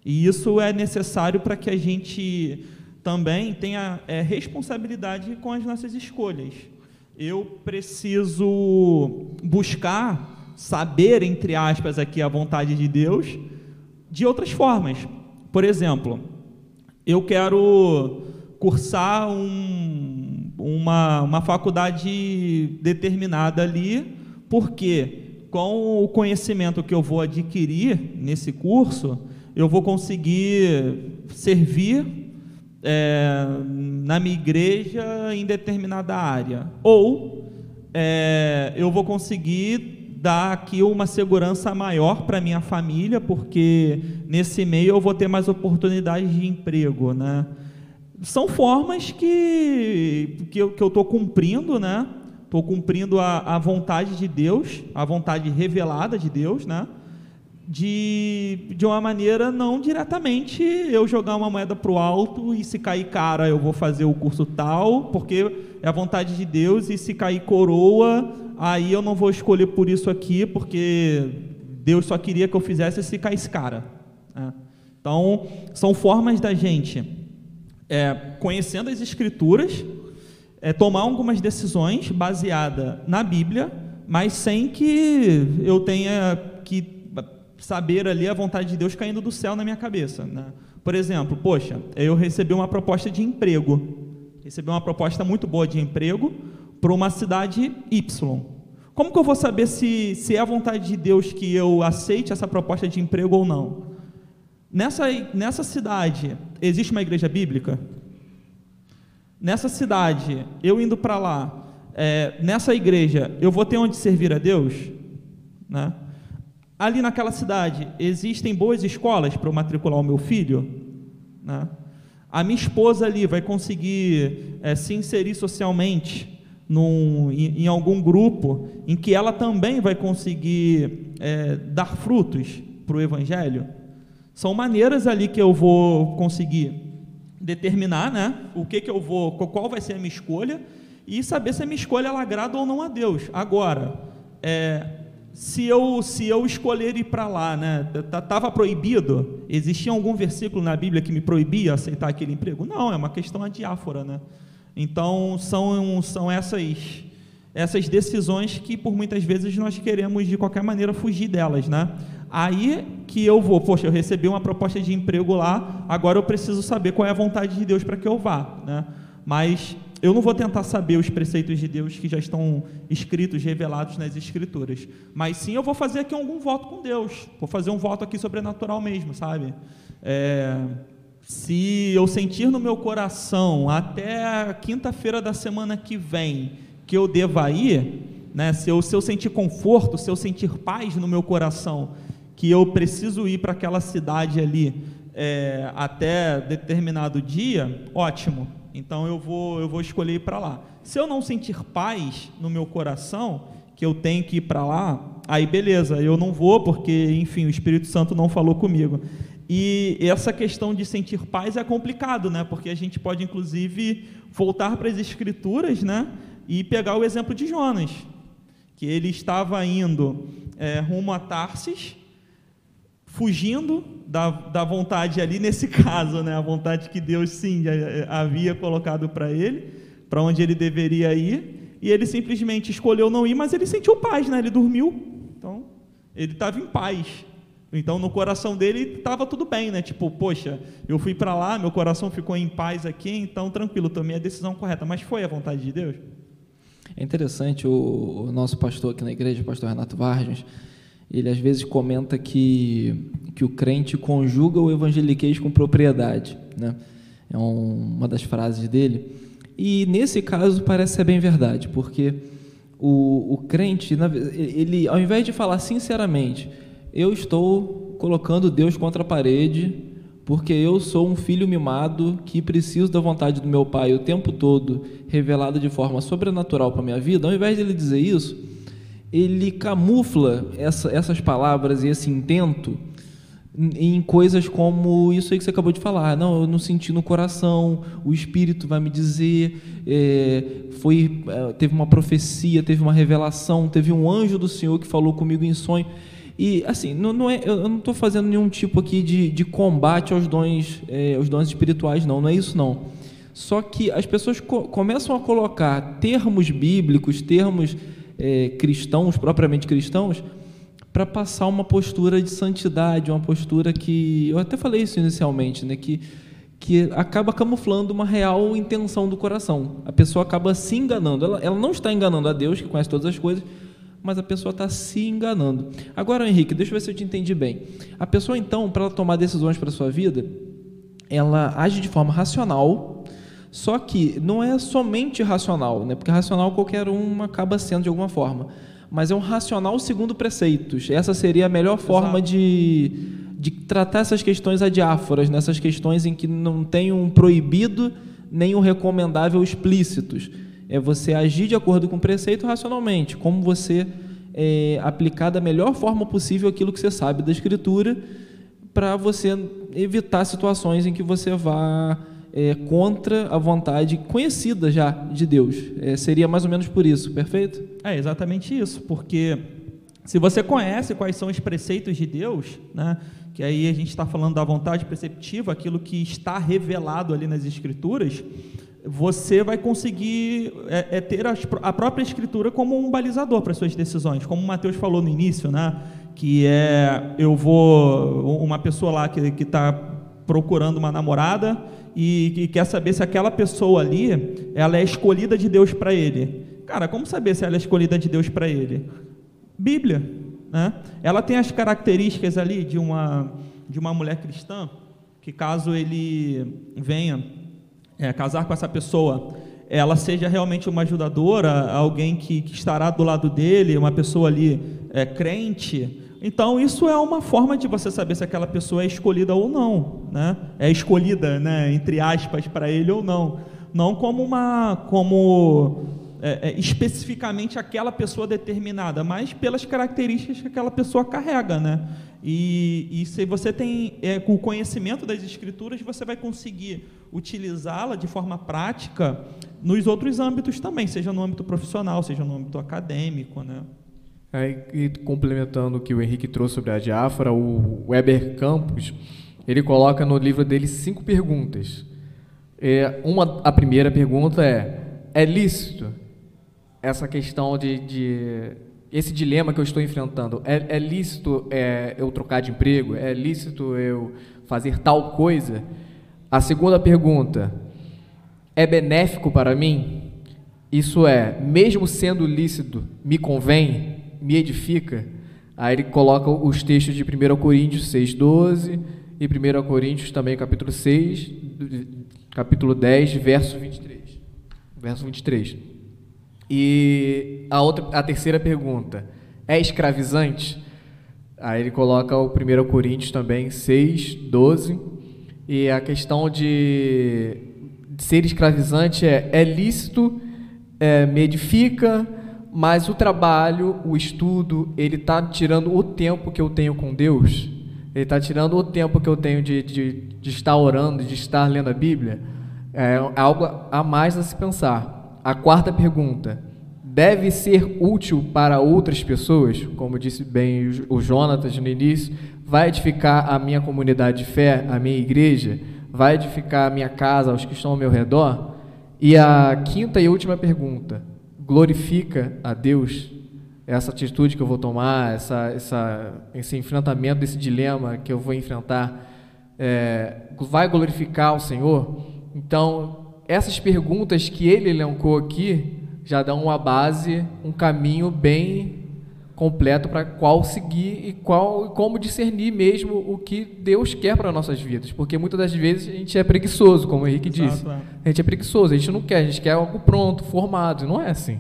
E isso é necessário para que a gente também tenha é, responsabilidade com as nossas escolhas. Eu preciso buscar saber, entre aspas, aqui a vontade de Deus de outras formas. Por exemplo, eu quero cursar um, uma, uma faculdade determinada ali, porque com o conhecimento que eu vou adquirir nesse curso, eu vou conseguir servir é, na minha igreja em determinada área. Ou é, eu vou conseguir dar aqui uma segurança maior para minha família, porque nesse meio eu vou ter mais oportunidades de emprego, né? São formas que, que eu estou cumprindo, né? Estou cumprindo a, a vontade de Deus, a vontade revelada de Deus, né? De, de uma maneira não diretamente eu jogar uma moeda para o alto e se cair cara eu vou fazer o curso tal, porque é a vontade de Deus, e se cair coroa aí eu não vou escolher por isso aqui, porque Deus só queria que eu fizesse se caísse cara. É. Então, são formas da gente, é, conhecendo as Escrituras, é, tomar algumas decisões baseadas na Bíblia, mas sem que eu tenha que saber ali a vontade de Deus caindo do céu na minha cabeça. Né? Por exemplo, poxa, eu recebi uma proposta de emprego, recebi uma proposta muito boa de emprego, para uma cidade Y. Como que eu vou saber se, se é a vontade de Deus que eu aceite essa proposta de emprego ou não? Nessa, nessa cidade, existe uma igreja bíblica? Nessa cidade, eu indo para lá, é, nessa igreja, eu vou ter onde servir a Deus? Né? Ali naquela cidade, existem boas escolas para eu matricular o meu filho? Né? A minha esposa ali vai conseguir é, se inserir socialmente num, em, em, algum grupo em que ela também vai conseguir é, dar frutos para o Evangelho? São maneiras ali que eu vou conseguir determinar né, o que, que eu vou, qual vai ser a minha escolha e saber se a minha escolha ela agrada ou não a Deus. Agora, é, se eu se eu escolher ir para lá, né, tava proibido? Existia algum versículo na Bíblia que me proibia aceitar aquele emprego? Não, é uma questão adiáfora, né? Então são são essas essas decisões que por muitas vezes nós queremos de qualquer maneira fugir delas, né? Aí que eu vou, poxa, eu recebi uma proposta de emprego lá, agora eu preciso saber qual é a vontade de Deus para que eu vá, né? Mas eu não vou tentar saber os preceitos de Deus que já estão escritos, revelados nas Escrituras. Mas sim eu vou fazer aqui algum voto com Deus. Vou fazer um voto aqui sobrenatural mesmo, sabe? É, se eu sentir no meu coração até a quinta-feira da semana que vem que eu deva ir, né? se, eu, se eu sentir conforto, se eu sentir paz no meu coração, que eu preciso ir para aquela cidade ali é, até determinado dia, ótimo então eu vou, eu vou escolher ir para lá. Se eu não sentir paz no meu coração, que eu tenho que ir para lá, aí beleza, eu não vou porque, enfim, o Espírito Santo não falou comigo. E essa questão de sentir paz é complicado, né? Porque a gente pode inclusive voltar para as escrituras, né? E pegar o exemplo de Jonas, que ele estava indo é, rumo a Tarsis, fugindo da, da vontade ali, nesse caso, né, a vontade que Deus sim havia colocado para ele, para onde ele deveria ir, e ele simplesmente escolheu não ir, mas ele sentiu paz, né, ele dormiu, então ele estava em paz. Então no coração dele estava tudo bem, né? Tipo, poxa, eu fui para lá, meu coração ficou em paz aqui, então tranquilo, tomei a decisão correta. Mas foi a vontade de Deus? É interessante o, o nosso pastor aqui na igreja, o pastor Renato Vargas, ele às vezes comenta que, que o crente conjuga o evangeliquez com propriedade. Né? É um, uma das frases dele. E nesse caso parece ser bem verdade, porque o, o crente, ele, ao invés de falar sinceramente, eu estou colocando Deus contra a parede, porque eu sou um filho mimado que preciso da vontade do meu pai o tempo todo, revelada de forma sobrenatural para a minha vida, ao invés de ele dizer isso, ele camufla essa, essas palavras e esse intento em coisas como isso aí que você acabou de falar. Não, eu não senti no coração, o Espírito vai me dizer, é, foi, é, teve uma profecia, teve uma revelação, teve um anjo do Senhor que falou comigo em sonho. E assim, não, não é, eu não estou fazendo nenhum tipo aqui de, de combate aos dons, é, aos dons espirituais, não, não é isso não. Só que as pessoas co começam a colocar termos bíblicos, termos é, cristãos, propriamente cristãos, para passar uma postura de santidade, uma postura que eu até falei isso inicialmente, né, que que acaba camuflando uma real intenção do coração. A pessoa acaba se enganando. Ela, ela não está enganando a Deus, que conhece todas as coisas, mas a pessoa está se enganando. Agora, Henrique, deixa eu ver se eu te entendi bem. A pessoa, então, para ela tomar decisões para a sua vida, ela age de forma racional, só que não é somente racional, né? porque racional qualquer um acaba sendo de alguma forma, mas é um racional segundo preceitos. Essa seria a melhor forma de, de tratar essas questões adiáforas, nessas questões em que não tem um proibido nem um recomendável explícitos. É você agir de acordo com o preceito racionalmente, como você é, aplicar da melhor forma possível aquilo que você sabe da Escritura, para você evitar situações em que você vá é, contra a vontade conhecida já de Deus. É, seria mais ou menos por isso, perfeito? É exatamente isso, porque se você conhece quais são os preceitos de Deus, né, que aí a gente está falando da vontade perceptiva, aquilo que está revelado ali nas Escrituras, você vai conseguir é, é ter a, própria Escritura como um balizador para suas decisões, como o Mateus falou no início, né, que é eu vou uma pessoa lá que está procurando uma namorada e, e quer saber se aquela pessoa ali ela é escolhida de Deus para ele. Cara, como saber se ela é escolhida de Deus para ele? Bíblia, né? Ela tem as características ali de uma de uma mulher cristã que caso ele venha é, casar com essa pessoa, ela seja realmente uma ajudadora, alguém que, que estará do lado dele, uma pessoa ali é, crente, Então, isso é uma forma de você saber se aquela pessoa é escolhida ou não, né? É escolhida, né, entre aspas, para ele ou não. Não como uma, como é, é, especificamente aquela pessoa determinada, mas pelas características que aquela pessoa carrega, né? E, e se você tem é, o conhecimento das escrituras, você vai conseguir utilizá-la de forma prática nos outros âmbitos também, seja no âmbito profissional, seja no âmbito acadêmico, né? É, e complementando o que o Henrique trouxe sobre a diáfora, o Weber Campos, ele coloca no livro dele cinco perguntas. É, uma, a primeira pergunta é: é lícito essa questão de, de esse dilema que eu estou enfrentando? É, é lícito é, eu trocar de emprego? É lícito eu fazer tal coisa? A segunda pergunta: é benéfico para mim? Isso é, mesmo sendo lícito, me convém? me edifica. Aí ele coloca os textos de 1 Coríntios 6,12 e 1 Coríntios também, capítulo 6, capítulo 10, verso 23. Verso 23. E a, outra, a terceira pergunta, é escravizante? Aí ele coloca o 1 Coríntios também, 6, 12. E a questão de, ser escravizante é, é lícito, é, me edifica, mas o trabalho, o estudo, ele está tirando o tempo que eu tenho com Deus, ele está tirando o tempo que eu tenho de, de, de, estar orando, de estar lendo a Bíblia. É algo a mais a se pensar. A quarta pergunta: deve ser útil para outras pessoas? Como disse bem o Jonatas no início, vai edificar a minha comunidade de fé, a minha igreja? Vai edificar a minha casa, os que estão ao meu redor? E a quinta e última pergunta: glorifica a Deus, essa atitude que eu vou tomar, essa, essa, esse enfrentamento desse dilema que eu vou enfrentar, é, vai glorificar o Senhor? Então, essas perguntas que ele elencou aqui já dão uma base, um caminho bem completo para qual seguir e qual como discernir mesmo o que Deus quer para nossas vidas, porque muitas das vezes a gente é preguiçoso, como o Henrique Exato, disse. É. A gente é preguiçoso, a gente não quer, a gente quer algo pronto, formado, não é assim.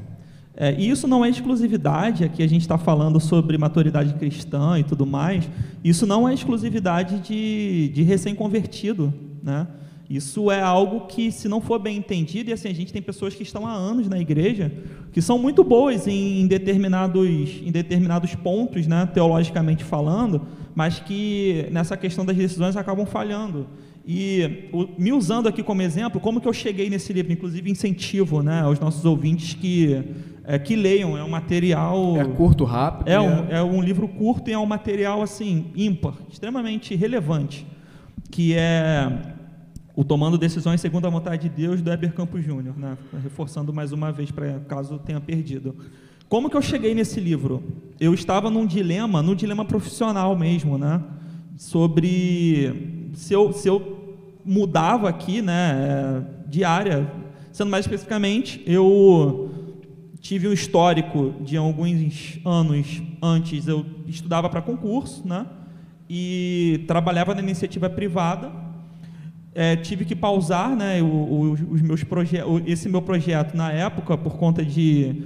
É, e isso não é exclusividade, aqui a gente está falando sobre maturidade cristã e tudo mais, isso não é exclusividade de, de recém-convertido, né? Isso é algo que, se não for bem entendido, e assim, a gente tem pessoas que estão há anos na igreja, que são muito boas em, determinados, em determinados pontos, né, teologicamente falando, mas que nessa questão das decisões acabam falhando. E o, me usando aqui como exemplo, como que eu cheguei nesse livro, inclusive incentivo né, aos nossos ouvintes que, é, que leiam, é um material... É curto, rápido. É um, é um livro curto e é um material assim ímpar, extremamente relevante, que é o Tomando Decisões Segundo a Vontade de Deus, do Heber Campos Júnior, né? reforçando mais uma vez, para caso tenha perdido. Como que eu cheguei nesse livro? Eu estava num dilema, num dilema profissional mesmo, né? sobre se eu, se eu mudava aqui né, de área, sendo mais especificamente, eu tive um histórico de alguns anos antes, eu estudava para concurso, né? E trabalhava na iniciativa privada é, tive que pausar né, o, o, os meus esse meu projeto na época por conta de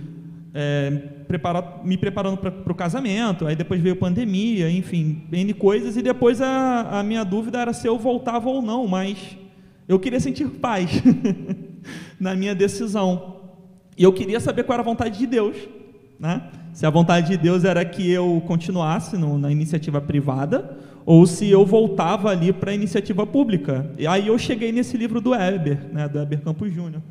é, preparar, me preparando para o casamento, aí depois veio pandemia, enfim, N coisas, e depois a, a minha dúvida era se eu voltava ou não, mas eu queria sentir paz na minha decisão. E eu queria saber qual era a vontade de Deus. Né? Se a vontade de Deus era que eu continuasse no, na iniciativa privada ou se eu voltava ali para a iniciativa pública. E aí eu cheguei nesse livro do Weber, né, do Weber Campos Júnior.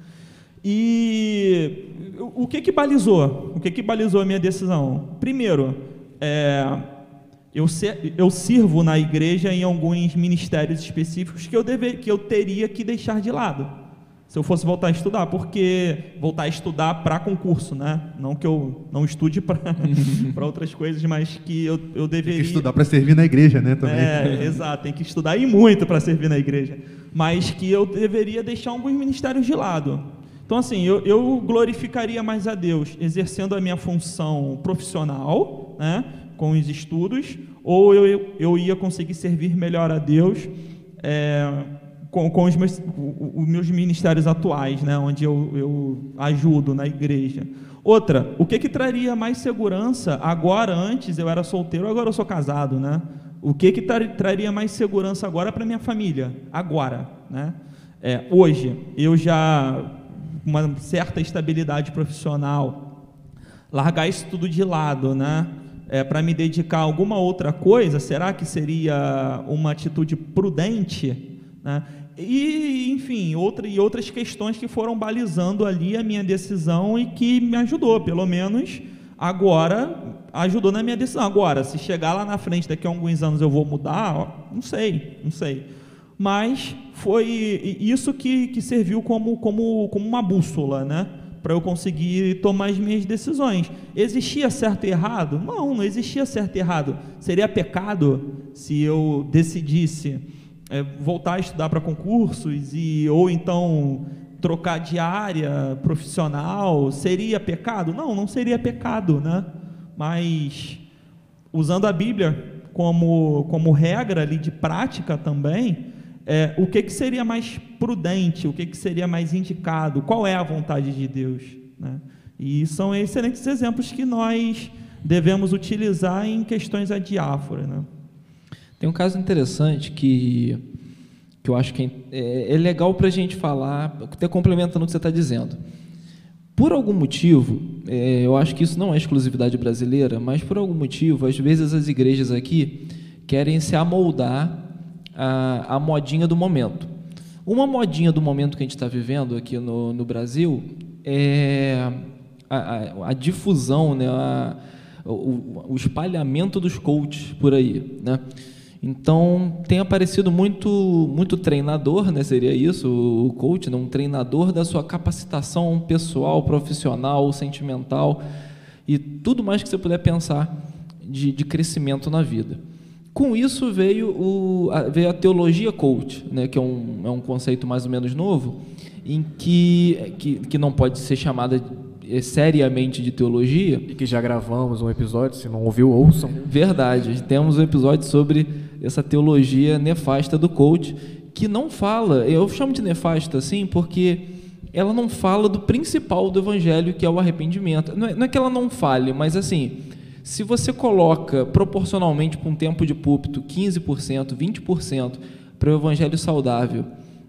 E o que que balizou? O que que balizou a minha decisão? Primeiro, é, eu, eu sirvo na igreja em alguns ministérios específicos que eu, deve, que eu teria que deixar de lado se eu fosse voltar a estudar, porque voltar a estudar para concurso, né? Não que eu não estude para outras coisas, mas que eu, eu deveria. Tem que estudar para servir na igreja, né? Também. É, exato, tem que estudar e muito para servir na igreja. Mas que eu deveria deixar alguns ministérios de lado. Então, assim, eu, eu glorificaria mais a Deus exercendo a minha função profissional, né? Com os estudos, ou eu, eu ia conseguir servir melhor a Deus. É, com, com os, meus, os meus ministérios atuais, né, onde eu, eu ajudo na igreja. Outra, o que, que traria mais segurança agora, antes eu era solteiro, agora eu sou casado, né? O que, que traria mais segurança agora para minha família? Agora, né? É, hoje, eu já uma certa estabilidade profissional, largar isso tudo de lado, né? É, para me dedicar a alguma outra coisa, será que seria uma atitude prudente? Né? E, enfim, outra, e outras questões que foram balizando ali a minha decisão e que me ajudou, pelo menos agora, ajudou na minha decisão. Agora, se chegar lá na frente, daqui a alguns anos eu vou mudar, não sei, não sei. Mas foi isso que, que serviu como, como, como uma bússola, né? para eu conseguir tomar as minhas decisões. Existia certo e errado? Não, não existia certo e errado. Seria pecado se eu decidisse é, voltar a estudar para concursos e ou então trocar de área profissional? Seria pecado? Não, não seria pecado, né? Mas usando a Bíblia como, como regra ali de prática também, é, o que, que seria mais prudente, o que, que seria mais indicado, qual é a vontade de Deus. Né? E são excelentes exemplos que nós devemos utilizar em questões adiáforas. Né? Tem um caso interessante que, que eu acho que é, é legal para a gente falar, até complementando o que você está dizendo. Por algum motivo, é, eu acho que isso não é exclusividade brasileira, mas por algum motivo, às vezes as igrejas aqui querem se amoldar a, a modinha do momento. Uma modinha do momento que a gente está vivendo aqui no, no Brasil é a, a, a difusão, né, a, o, o, espalhamento dos coaches por aí, né? Então tem aparecido muito muito treinador, né? Seria isso o coach, né? um treinador da sua capacitação pessoal, profissional, sentimental e tudo mais que você puder pensar de, de crescimento na vida. Com isso veio, o, a, veio a teologia coach, né, que é um, é um conceito mais ou menos novo, em que, que, que não pode ser chamada eh, seriamente de teologia. E que já gravamos um episódio, se não ouviu, ouçam. Verdade, temos um episódio sobre essa teologia nefasta do coach, que não fala, eu chamo de nefasta assim, porque ela não fala do principal do evangelho, que é o arrependimento. Não é, não é que ela não fale, mas assim, se você coloca proporcionalmente para um tempo de púlpito 15%, 20% para o evangelho saudável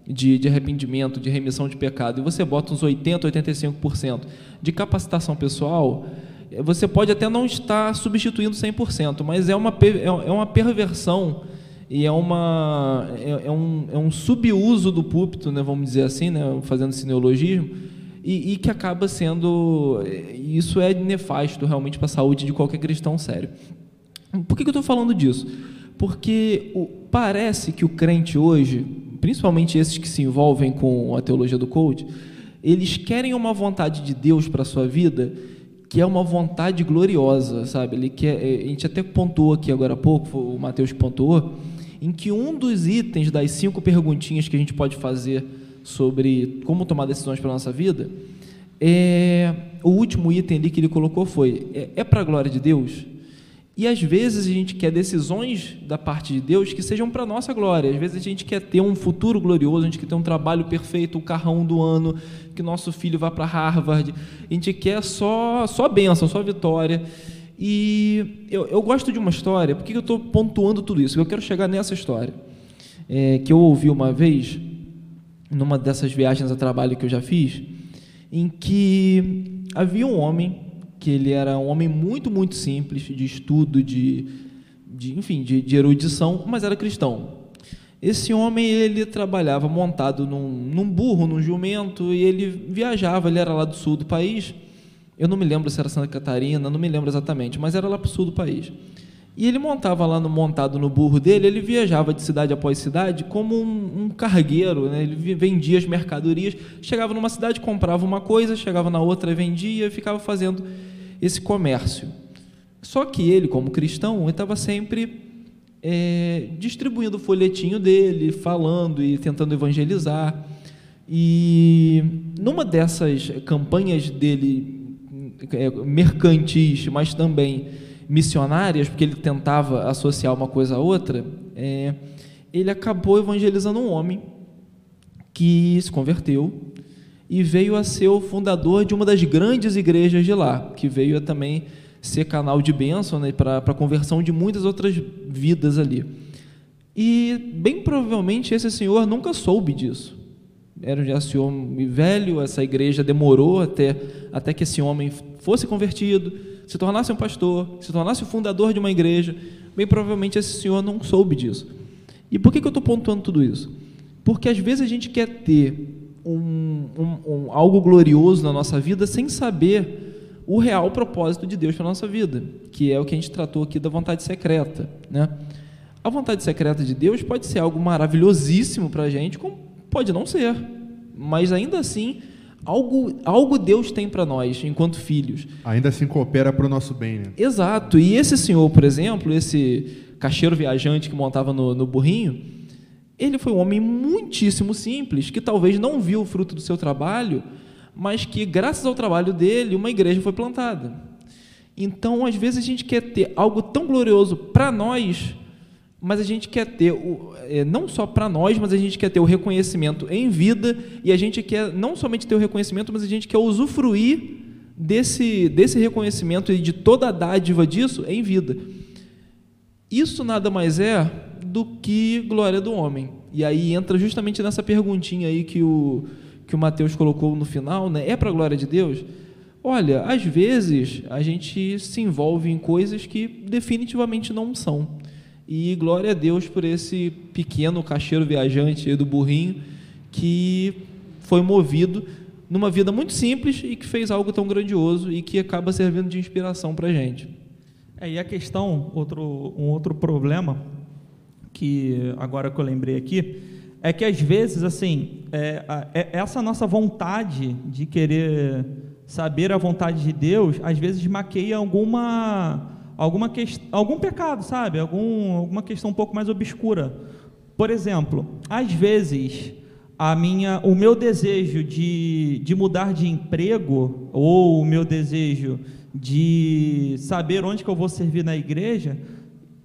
de, de arrependimento, de remissão de pecado, e você bota uns 80%, 85% de capacitação pessoal, você pode até não estar substituindo 100%, mas é uma, é, é uma perversão e é, uma, é, é, um, é um subuso do púlpito, né, vamos dizer assim, né, fazendo esse neologismo, e, e que acaba sendo. Isso é nefasto realmente para a saúde de qualquer cristão sério. Por que, que eu estou falando disso? Porque o, parece que o crente hoje, principalmente esses que se envolvem com a teologia do coach, eles querem uma vontade de Deus para a sua vida que é uma vontade gloriosa, sabe? Ele quer, a gente até pontuou aqui agora há pouco, o Mateus pontuou, em que um dos itens das cinco perguntinhas que a gente pode fazer sobre como tomar decisões para nossa vida, é, o último item ali que ele colocou foi: é, é para a glória de Deus? E às vezes a gente quer decisões da parte de Deus que sejam para nossa glória. Às vezes a gente quer ter um futuro glorioso, a gente quer ter um trabalho perfeito, o carrão do ano, que nosso filho vá para Harvard. A gente quer só, só bênção, só vitória. E eu, eu gosto de uma história, por que eu estou pontuando tudo isso? Eu quero chegar nessa história, é, que eu ouvi uma vez numa dessas viagens a trabalho que eu já fiz, em que havia um homem que ele era um homem muito muito simples de estudo, de, de enfim, de, de erudição, mas era cristão. Esse homem ele trabalhava montado num, num burro, num jumento, e ele viajava. Ele era lá do sul do país. Eu não me lembro se era Santa Catarina, não me lembro exatamente, mas era lá para o sul do país. E ele montava lá no montado no burro dele, ele viajava de cidade após cidade como um, um cargueiro, né? ele vendia as mercadorias, chegava numa cidade, comprava uma coisa, chegava na outra, vendia e ficava fazendo esse comércio. Só que ele, como cristão, estava sempre é, distribuindo o folhetinho dele, falando e tentando evangelizar. E numa dessas campanhas dele é, mercantis, mas também missionárias, porque ele tentava associar uma coisa a outra, é, ele acabou evangelizando um homem que se converteu e veio a ser o fundador de uma das grandes igrejas de lá, que veio a também ser canal de bênção né, para a conversão de muitas outras vidas ali. E bem provavelmente esse senhor nunca soube disso. Era já esse homem velho, essa igreja demorou até, até que esse homem fosse convertido, se tornasse um pastor, se tornasse o fundador de uma igreja. Bem provavelmente esse senhor não soube disso. E por que, que eu estou pontuando tudo isso? Porque às vezes a gente quer ter um, um, um, algo glorioso na nossa vida sem saber o real propósito de Deus para a nossa vida, que é o que a gente tratou aqui da vontade secreta. Né? A vontade secreta de Deus pode ser algo maravilhosíssimo para a gente, como pode não ser, mas ainda assim algo, algo Deus tem para nós enquanto filhos. Ainda assim coopera para o nosso bem, né? Exato. E esse senhor, por exemplo, esse cacheiro viajante que montava no, no burrinho, ele foi um homem muitíssimo simples, que talvez não viu o fruto do seu trabalho, mas que, graças ao trabalho dele, uma igreja foi plantada. Então, às vezes, a gente quer ter algo tão glorioso para nós, mas a gente quer ter, o, é, não só para nós, mas a gente quer ter o reconhecimento em vida, e a gente quer não somente ter o reconhecimento, mas a gente quer usufruir desse, desse reconhecimento e de toda a dádiva disso em vida. Isso nada mais é do que glória do homem. E aí entra justamente nessa perguntinha aí que o, que o Mateus colocou no final, né? É para a glória de Deus? Olha, às vezes a gente se envolve em coisas que definitivamente não são. E glória a Deus por esse pequeno cacheiro viajante do burrinho que foi movido numa vida muito simples e que fez algo tão grandioso e que acaba servindo de inspiração para a gente. É, e a questão, outro, um outro problema que agora que eu lembrei aqui, é que às vezes, assim, é, é, essa nossa vontade de querer saber a vontade de Deus, às vezes maqueia alguma, alguma que, algum pecado, sabe? Algum, alguma questão um pouco mais obscura. Por exemplo, às vezes a minha, o meu desejo de, de mudar de emprego ou o meu desejo de saber onde que eu vou servir na igreja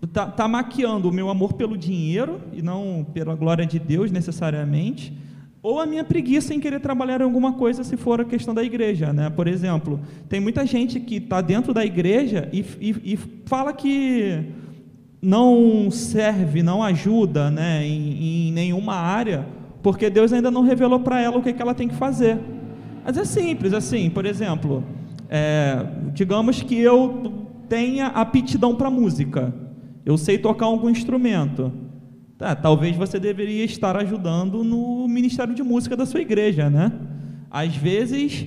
está tá maquiando o meu amor pelo dinheiro e não pela glória de Deus necessariamente, ou a minha preguiça em querer trabalhar em alguma coisa se for a questão da igreja, né? Por exemplo, tem muita gente que está dentro da igreja e, e, e, fala que não serve, não ajuda, né, em, em nenhuma área, porque Deus ainda não revelou para ela o que, que ela tem que fazer. Mas é simples, assim, por exemplo, é, digamos que eu tenha aptidão para música eu sei tocar algum instrumento. Tá, talvez você deveria estar ajudando no ministério de música da sua igreja, né? Às vezes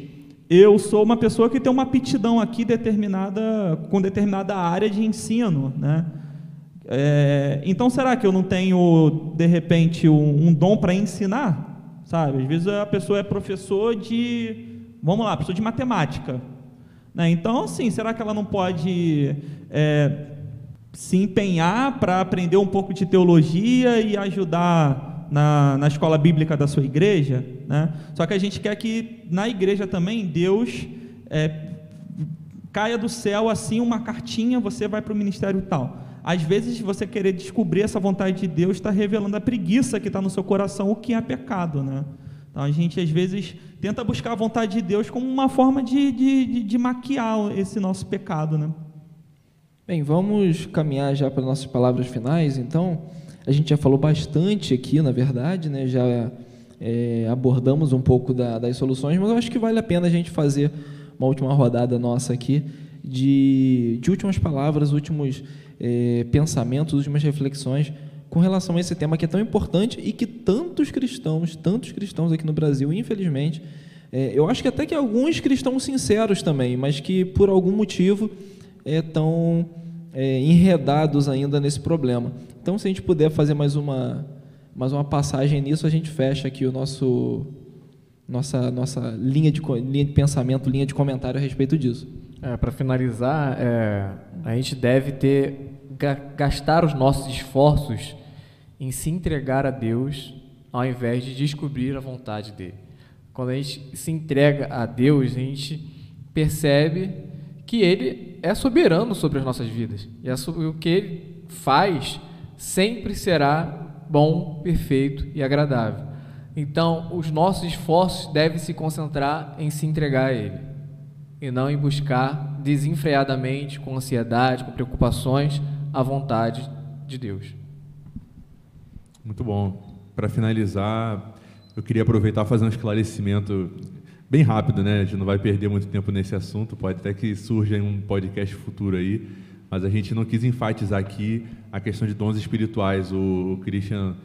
eu sou uma pessoa que tem uma aptidão aqui determinada com determinada área de ensino, né? É, então será que eu não tenho de repente um, um dom para ensinar? Sabe? Às vezes a pessoa é professor de, vamos lá, professor de matemática. Né? Então, assim, será que ela não pode é, se empenhar para aprender um pouco de teologia e ajudar na, na escola bíblica da sua igreja, né? Só que a gente quer que na igreja também Deus é, caia do céu assim uma cartinha, você vai para o ministério tal. Às vezes você querer descobrir essa vontade de Deus está revelando a preguiça que está no seu coração, o que é pecado, né? Então a gente às vezes tenta buscar a vontade de Deus como uma forma de, de, de, de maquiar esse nosso pecado, né? Bem, vamos caminhar já para nossas palavras finais. Então, a gente já falou bastante aqui, na verdade, né? já é, abordamos um pouco da, das soluções, mas eu acho que vale a pena a gente fazer uma última rodada nossa aqui de, de últimas palavras, últimos é, pensamentos, últimas reflexões com relação a esse tema que é tão importante e que tantos cristãos, tantos cristãos aqui no Brasil, infelizmente, é, eu acho que até que alguns cristãos sinceros também, mas que por algum motivo estão é, enredados ainda nesse problema. Então, se a gente puder fazer mais uma, mais uma passagem nisso, a gente fecha aqui o nosso nossa nossa linha de linha de pensamento, linha de comentário a respeito disso. É, Para finalizar, é, a gente deve ter gastar os nossos esforços em se entregar a Deus, ao invés de descobrir a vontade dele. Quando a gente se entrega a Deus, a gente percebe que Ele é soberano sobre as nossas vidas. E é o que ele faz sempre será bom, perfeito e agradável. Então, os nossos esforços devem se concentrar em se entregar a Ele e não em buscar desenfreadamente, com ansiedade, com preocupações, a vontade de Deus. Muito bom. Para finalizar, eu queria aproveitar e fazer um esclarecimento bem rápido, né? A gente não vai perder muito tempo nesse assunto, pode até que surja em um podcast futuro aí, mas a gente não quis enfatizar aqui a questão de dons espirituais. O Christian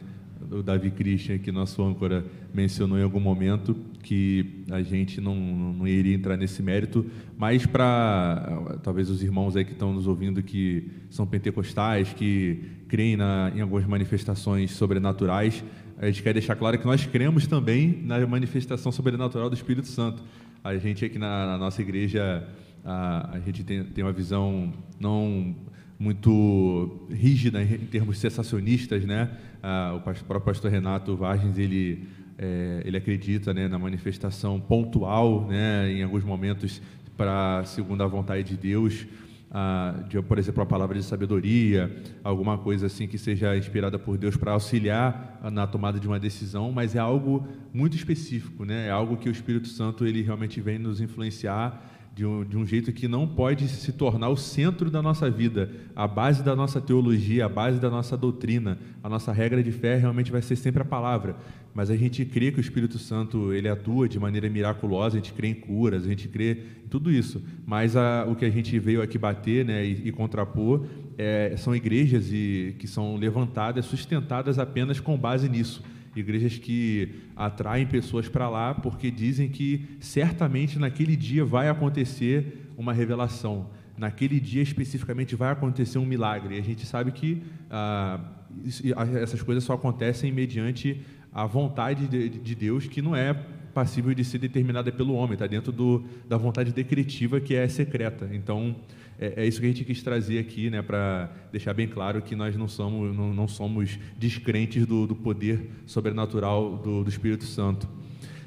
o Davi Christian, que nosso âncora mencionou em algum momento, que a gente não, não iria entrar nesse mérito, mas para talvez os irmãos aí que estão nos ouvindo que são pentecostais, que creem na, em algumas manifestações sobrenaturais, a gente quer deixar claro que nós cremos também na manifestação sobrenatural do Espírito Santo. A gente aqui na, na nossa igreja, a, a gente tem, tem uma visão não muito rígida em termos sensacionistas, né? O próprio pastor Renato Vargens ele é, ele acredita né, na manifestação pontual, né, em alguns momentos para segundo a vontade de Deus, ah, de, por exemplo, a palavra de sabedoria, alguma coisa assim que seja inspirada por Deus para auxiliar na tomada de uma decisão, mas é algo muito específico, né? É algo que o Espírito Santo ele realmente vem nos influenciar de um, de um jeito que não pode se tornar o centro da nossa vida, a base da nossa teologia, a base da nossa doutrina, a nossa regra de fé realmente vai ser sempre a palavra. Mas a gente crê que o Espírito Santo ele atua de maneira miraculosa, a gente crê em curas, a gente crê em tudo isso. Mas a, o que a gente veio aqui bater né, e, e contrapor é, são igrejas e, que são levantadas, sustentadas apenas com base nisso igrejas que atraem pessoas para lá porque dizem que certamente naquele dia vai acontecer uma revelação, naquele dia especificamente vai acontecer um milagre. E a gente sabe que ah, essas coisas só acontecem mediante a vontade de, de Deus, que não é passível de ser determinada pelo homem, está dentro do, da vontade decretiva que é secreta. Então, é, é, isso que a gente quis trazer aqui, né, para deixar bem claro que nós não somos, não, não somos descrentes do, do poder sobrenatural do, do, Espírito Santo.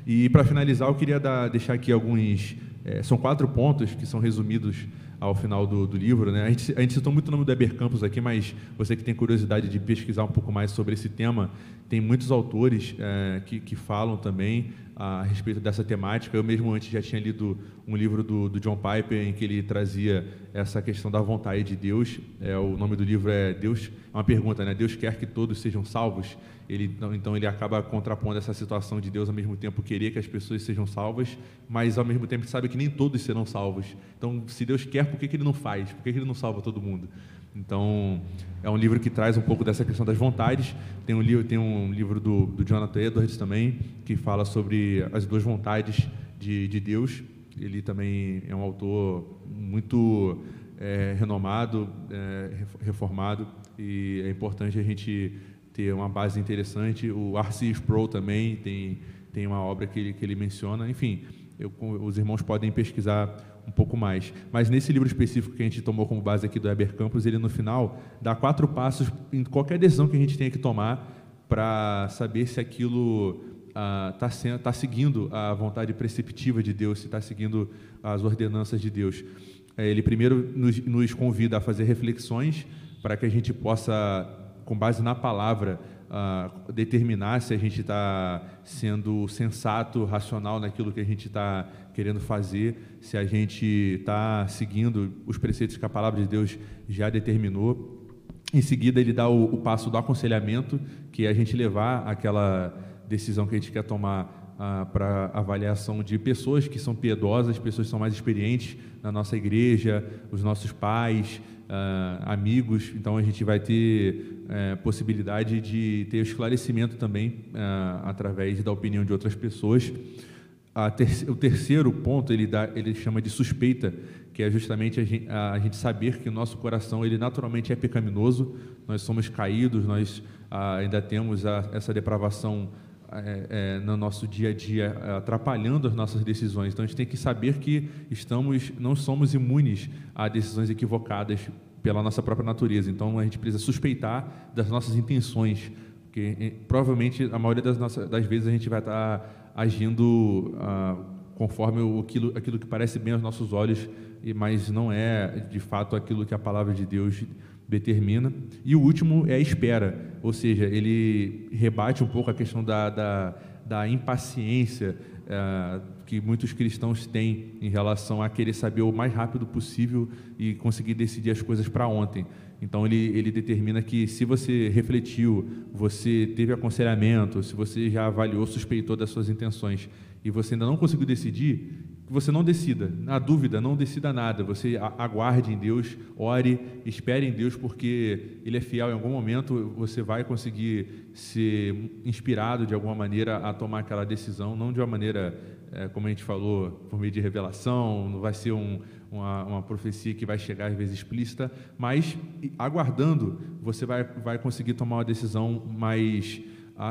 E para finalizar, eu queria dar, deixar aqui alguns. É, são quatro pontos que são resumidos ao final do, do livro. Né? A, gente, a gente citou muito o nome do Eber Campos aqui, mas você que tem curiosidade de pesquisar um pouco mais sobre esse tema, tem muitos autores é, que, que falam também a respeito dessa temática. Eu mesmo antes já tinha lido um livro do, do, John Piper em que ele trazia essa questão da vontade de Deus. É, o nome do livro é Deus, é uma pergunta, né? Deus quer que todos sejam salvos. Ele, então, então ele acaba contrapondo essa situação de Deus ao mesmo tempo querer que as pessoas sejam salvas, mas ao mesmo tempo sabe que nem todos serão salvos. Então, se Deus quer, por que, que ele não faz? Por que, que ele não salva todo mundo? Então, é um livro que traz um pouco dessa questão das vontades. Tem um livro, tem um livro do, do Jonathan Edwards também, que fala sobre as duas vontades de, de Deus. Ele também é um autor muito é, renomado, é, reformado, e é importante a gente ter uma base interessante. O R.C. Sproul também tem, tem uma obra que ele, que ele menciona. Enfim, eu, os irmãos podem pesquisar um pouco mais. Mas nesse livro específico que a gente tomou como base aqui do Eber Campos, ele no final dá quatro passos em qualquer decisão que a gente tenha que tomar para saber se aquilo está ah, tá seguindo a vontade preceptiva de Deus, se está seguindo as ordenanças de Deus. É, ele primeiro nos, nos convida a fazer reflexões para que a gente possa, com base na palavra, uh, determinar se a gente está sendo sensato, racional naquilo que a gente está querendo fazer, se a gente está seguindo os preceitos que a palavra de Deus já determinou. Em seguida, ele dá o, o passo do aconselhamento, que é a gente levar aquela decisão que a gente quer tomar ah, para avaliação de pessoas que são piedosas, pessoas que são mais experientes na nossa igreja, os nossos pais, ah, amigos. Então a gente vai ter eh, possibilidade de ter esclarecimento também ah, através da opinião de outras pessoas. Ter o terceiro ponto ele, dá, ele chama de suspeita, que é justamente a gente, a gente, saber que o nosso coração ele naturalmente é pecaminoso, nós somos caídos, nós ainda temos a, essa depravação é, é, no nosso dia a dia atrapalhando as nossas decisões. Então a gente tem que saber que estamos, não somos imunes a decisões equivocadas pela nossa própria natureza. Então a gente precisa suspeitar das nossas intenções, porque provavelmente a maioria das, nossas, das vezes a gente vai estar agindo ah, conforme aquilo, aquilo que parece bem aos nossos olhos, mas não é de fato aquilo que a palavra de Deus determina. E o último é a espera, ou seja, ele rebate um pouco a questão da, da, da impaciência é, que muitos cristãos têm em relação a querer saber o mais rápido possível e conseguir decidir as coisas para ontem. Então ele, ele determina que se você refletiu, você teve aconselhamento, se você já avaliou, suspeitou das suas intenções e você ainda não conseguiu decidir, que você não decida. Na dúvida, não decida nada. Você aguarde em Deus, ore, espere em Deus, porque Ele é fiel. Em algum momento você vai conseguir ser inspirado de alguma maneira a tomar aquela decisão, não de uma maneira, é, como a gente falou, por meio de revelação, não vai ser um, uma, uma, profecia que vai chegar às vezes explícita, mas aguardando, você vai, vai conseguir tomar uma decisão mais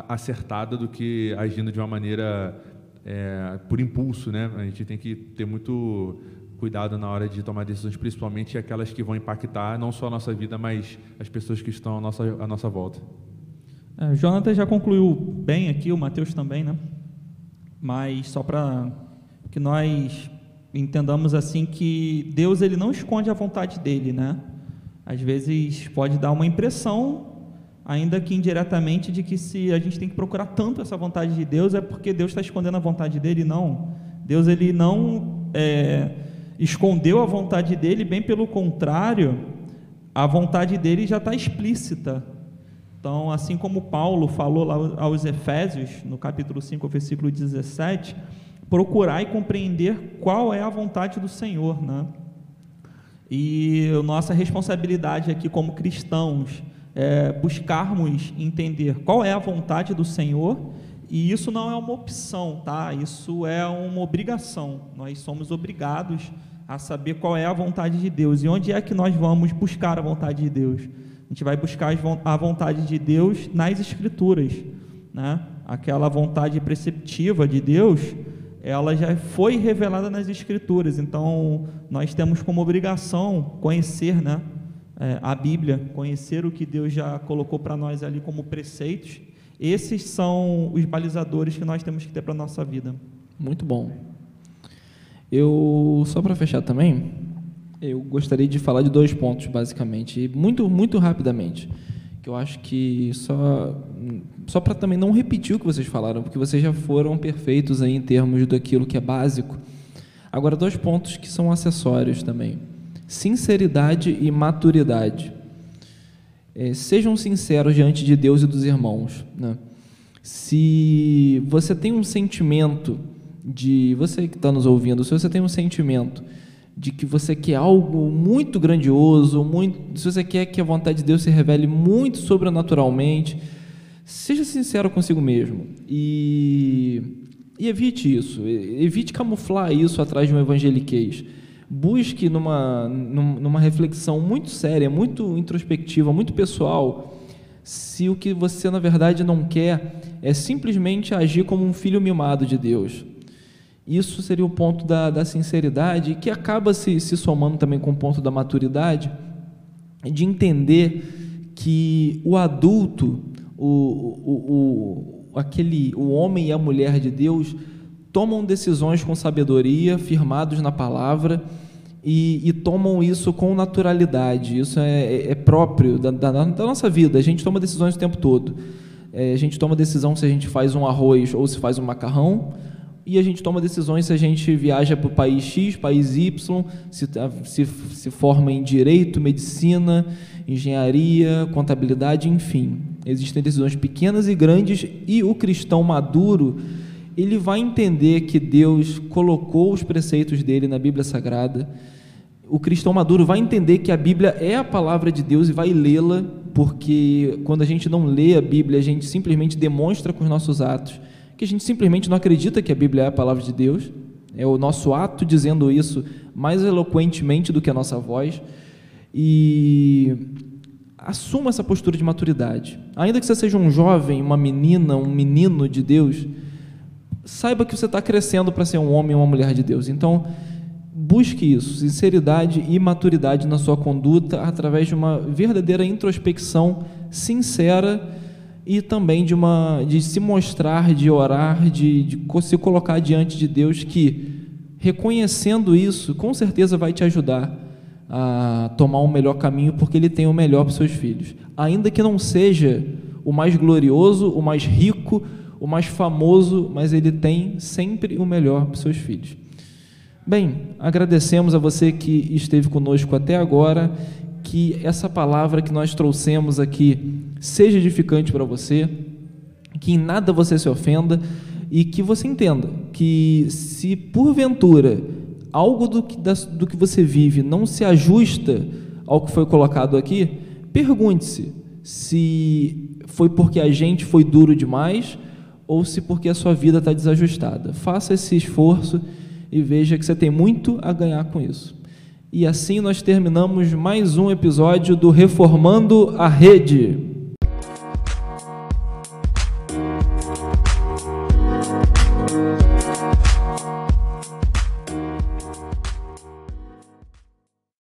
acertada do que agindo de uma maneira é, por impulso, né? A gente tem que ter muito cuidado na hora de tomar decisões, principalmente aquelas que vão impactar não só a nossa vida, mas as pessoas que estão à nossa, à nossa volta. É, Jonathan já concluiu bem aqui, o Mateus também, né? Mas só para que nós entendamos assim que Deus ele não esconde a vontade dele, né? Às vezes pode dar uma impressão ainda que indiretamente, de que se a gente tem que procurar tanto essa vontade de Deus é porque Deus está escondendo a vontade dele. Não. Deus ele não é, escondeu a vontade dele, bem pelo contrário, a vontade dele já está explícita. Então, assim como Paulo falou lá aos Efésios, no capítulo 5, versículo 17, procurar e compreender qual é a vontade do Senhor, né? E nossa responsabilidade aqui como cristãos é, buscarmos entender qual é a vontade do Senhor, e isso não é uma opção, tá? Isso é uma obrigação. Nós somos obrigados a saber qual é a vontade de Deus. E onde é que nós vamos buscar a vontade de Deus? A gente vai buscar a vontade de Deus nas Escrituras, né? Aquela vontade preceptiva de Deus, ela já foi revelada nas Escrituras. Então, nós temos como obrigação conhecer, né? é, a Bíblia, conhecer o que Deus já colocou para nós ali como preceitos, esses são os balizadores que nós temos que ter para a nossa vida. Muito bom. Eu, só para fechar também, eu gostaria de falar de dois pontos, basicamente, muito, muito rapidamente, que eu acho que só, só para também não repetir o que vocês falaram, porque vocês já foram perfeitos aí em termos daquilo que é básico. Agora, dois pontos que são acessórios também sinceridade e maturidade. É, sejam sinceros diante de Deus e dos irmãos. Né? Se você tem um sentimento de. Você que está nos ouvindo, se você tem um sentimento de que você quer algo muito grandioso, muito, se você quer que a vontade de Deus se revele muito sobrenaturalmente, seja sincero consigo mesmo e, e evite isso, evite camuflar isso atrás de um evangeliquez busque numa, numa reflexão muito séria, muito introspectiva, muito pessoal, se o que você na verdade não quer é simplesmente agir como um filho mimado de Deus. Isso seria o ponto da, da sinceridade, que acaba se, se somando também com o ponto da maturidade, de entender que o adulto, o, o, o, aquele, o homem e a mulher de Deus, tomam decisões com sabedoria, firmados na palavra, e, e tomam isso com naturalidade. Isso é, é, é próprio da, da, da, nossa vida. A gente toma decisões o tempo todo. É, a gente toma decisão se a gente faz um arroz ou se faz um macarrão, e a gente toma decisões se a gente viaja para o país X, país Y, se, se, se forma em direito, medicina, engenharia, contabilidade, enfim. Existem decisões pequenas e grandes, e o cristão maduro ele vai entender que Deus colocou os preceitos dele na Bíblia Sagrada. O cristão maduro vai entender que a Bíblia é a palavra de Deus e vai lê-la, porque quando a gente não lê a Bíblia, a gente simplesmente demonstra com os nossos atos que a gente simplesmente não acredita que a Bíblia é a palavra de Deus. É o nosso ato dizendo isso mais eloquentemente do que a nossa voz. E assuma essa postura de maturidade. Ainda que você seja um jovem, uma menina, um menino de Deus, saiba que você está crescendo para ser um homem ou uma mulher de Deus. Então, busque isso, sinceridade e maturidade na sua conduta através de uma verdadeira introspecção sincera e também de uma de se mostrar, de orar, de, de se colocar diante de Deus que reconhecendo isso, com certeza vai te ajudar a tomar um melhor caminho, porque ele tem o melhor para os seus filhos. Ainda que não seja o mais glorioso, o mais rico, o mais famoso, mas ele tem sempre o melhor para os seus filhos. Bem, agradecemos a você que esteve conosco até agora, que essa palavra que nós trouxemos aqui seja edificante para você, que em nada você se ofenda e que você entenda que se porventura algo do que, do que você vive não se ajusta ao que foi colocado aqui, pergunte-se se foi porque a gente foi duro demais ou se porque a sua vida está desajustada. Faça esse esforço e veja que você tem muito a ganhar com isso. E assim nós terminamos mais um episódio do Reformando a Rede.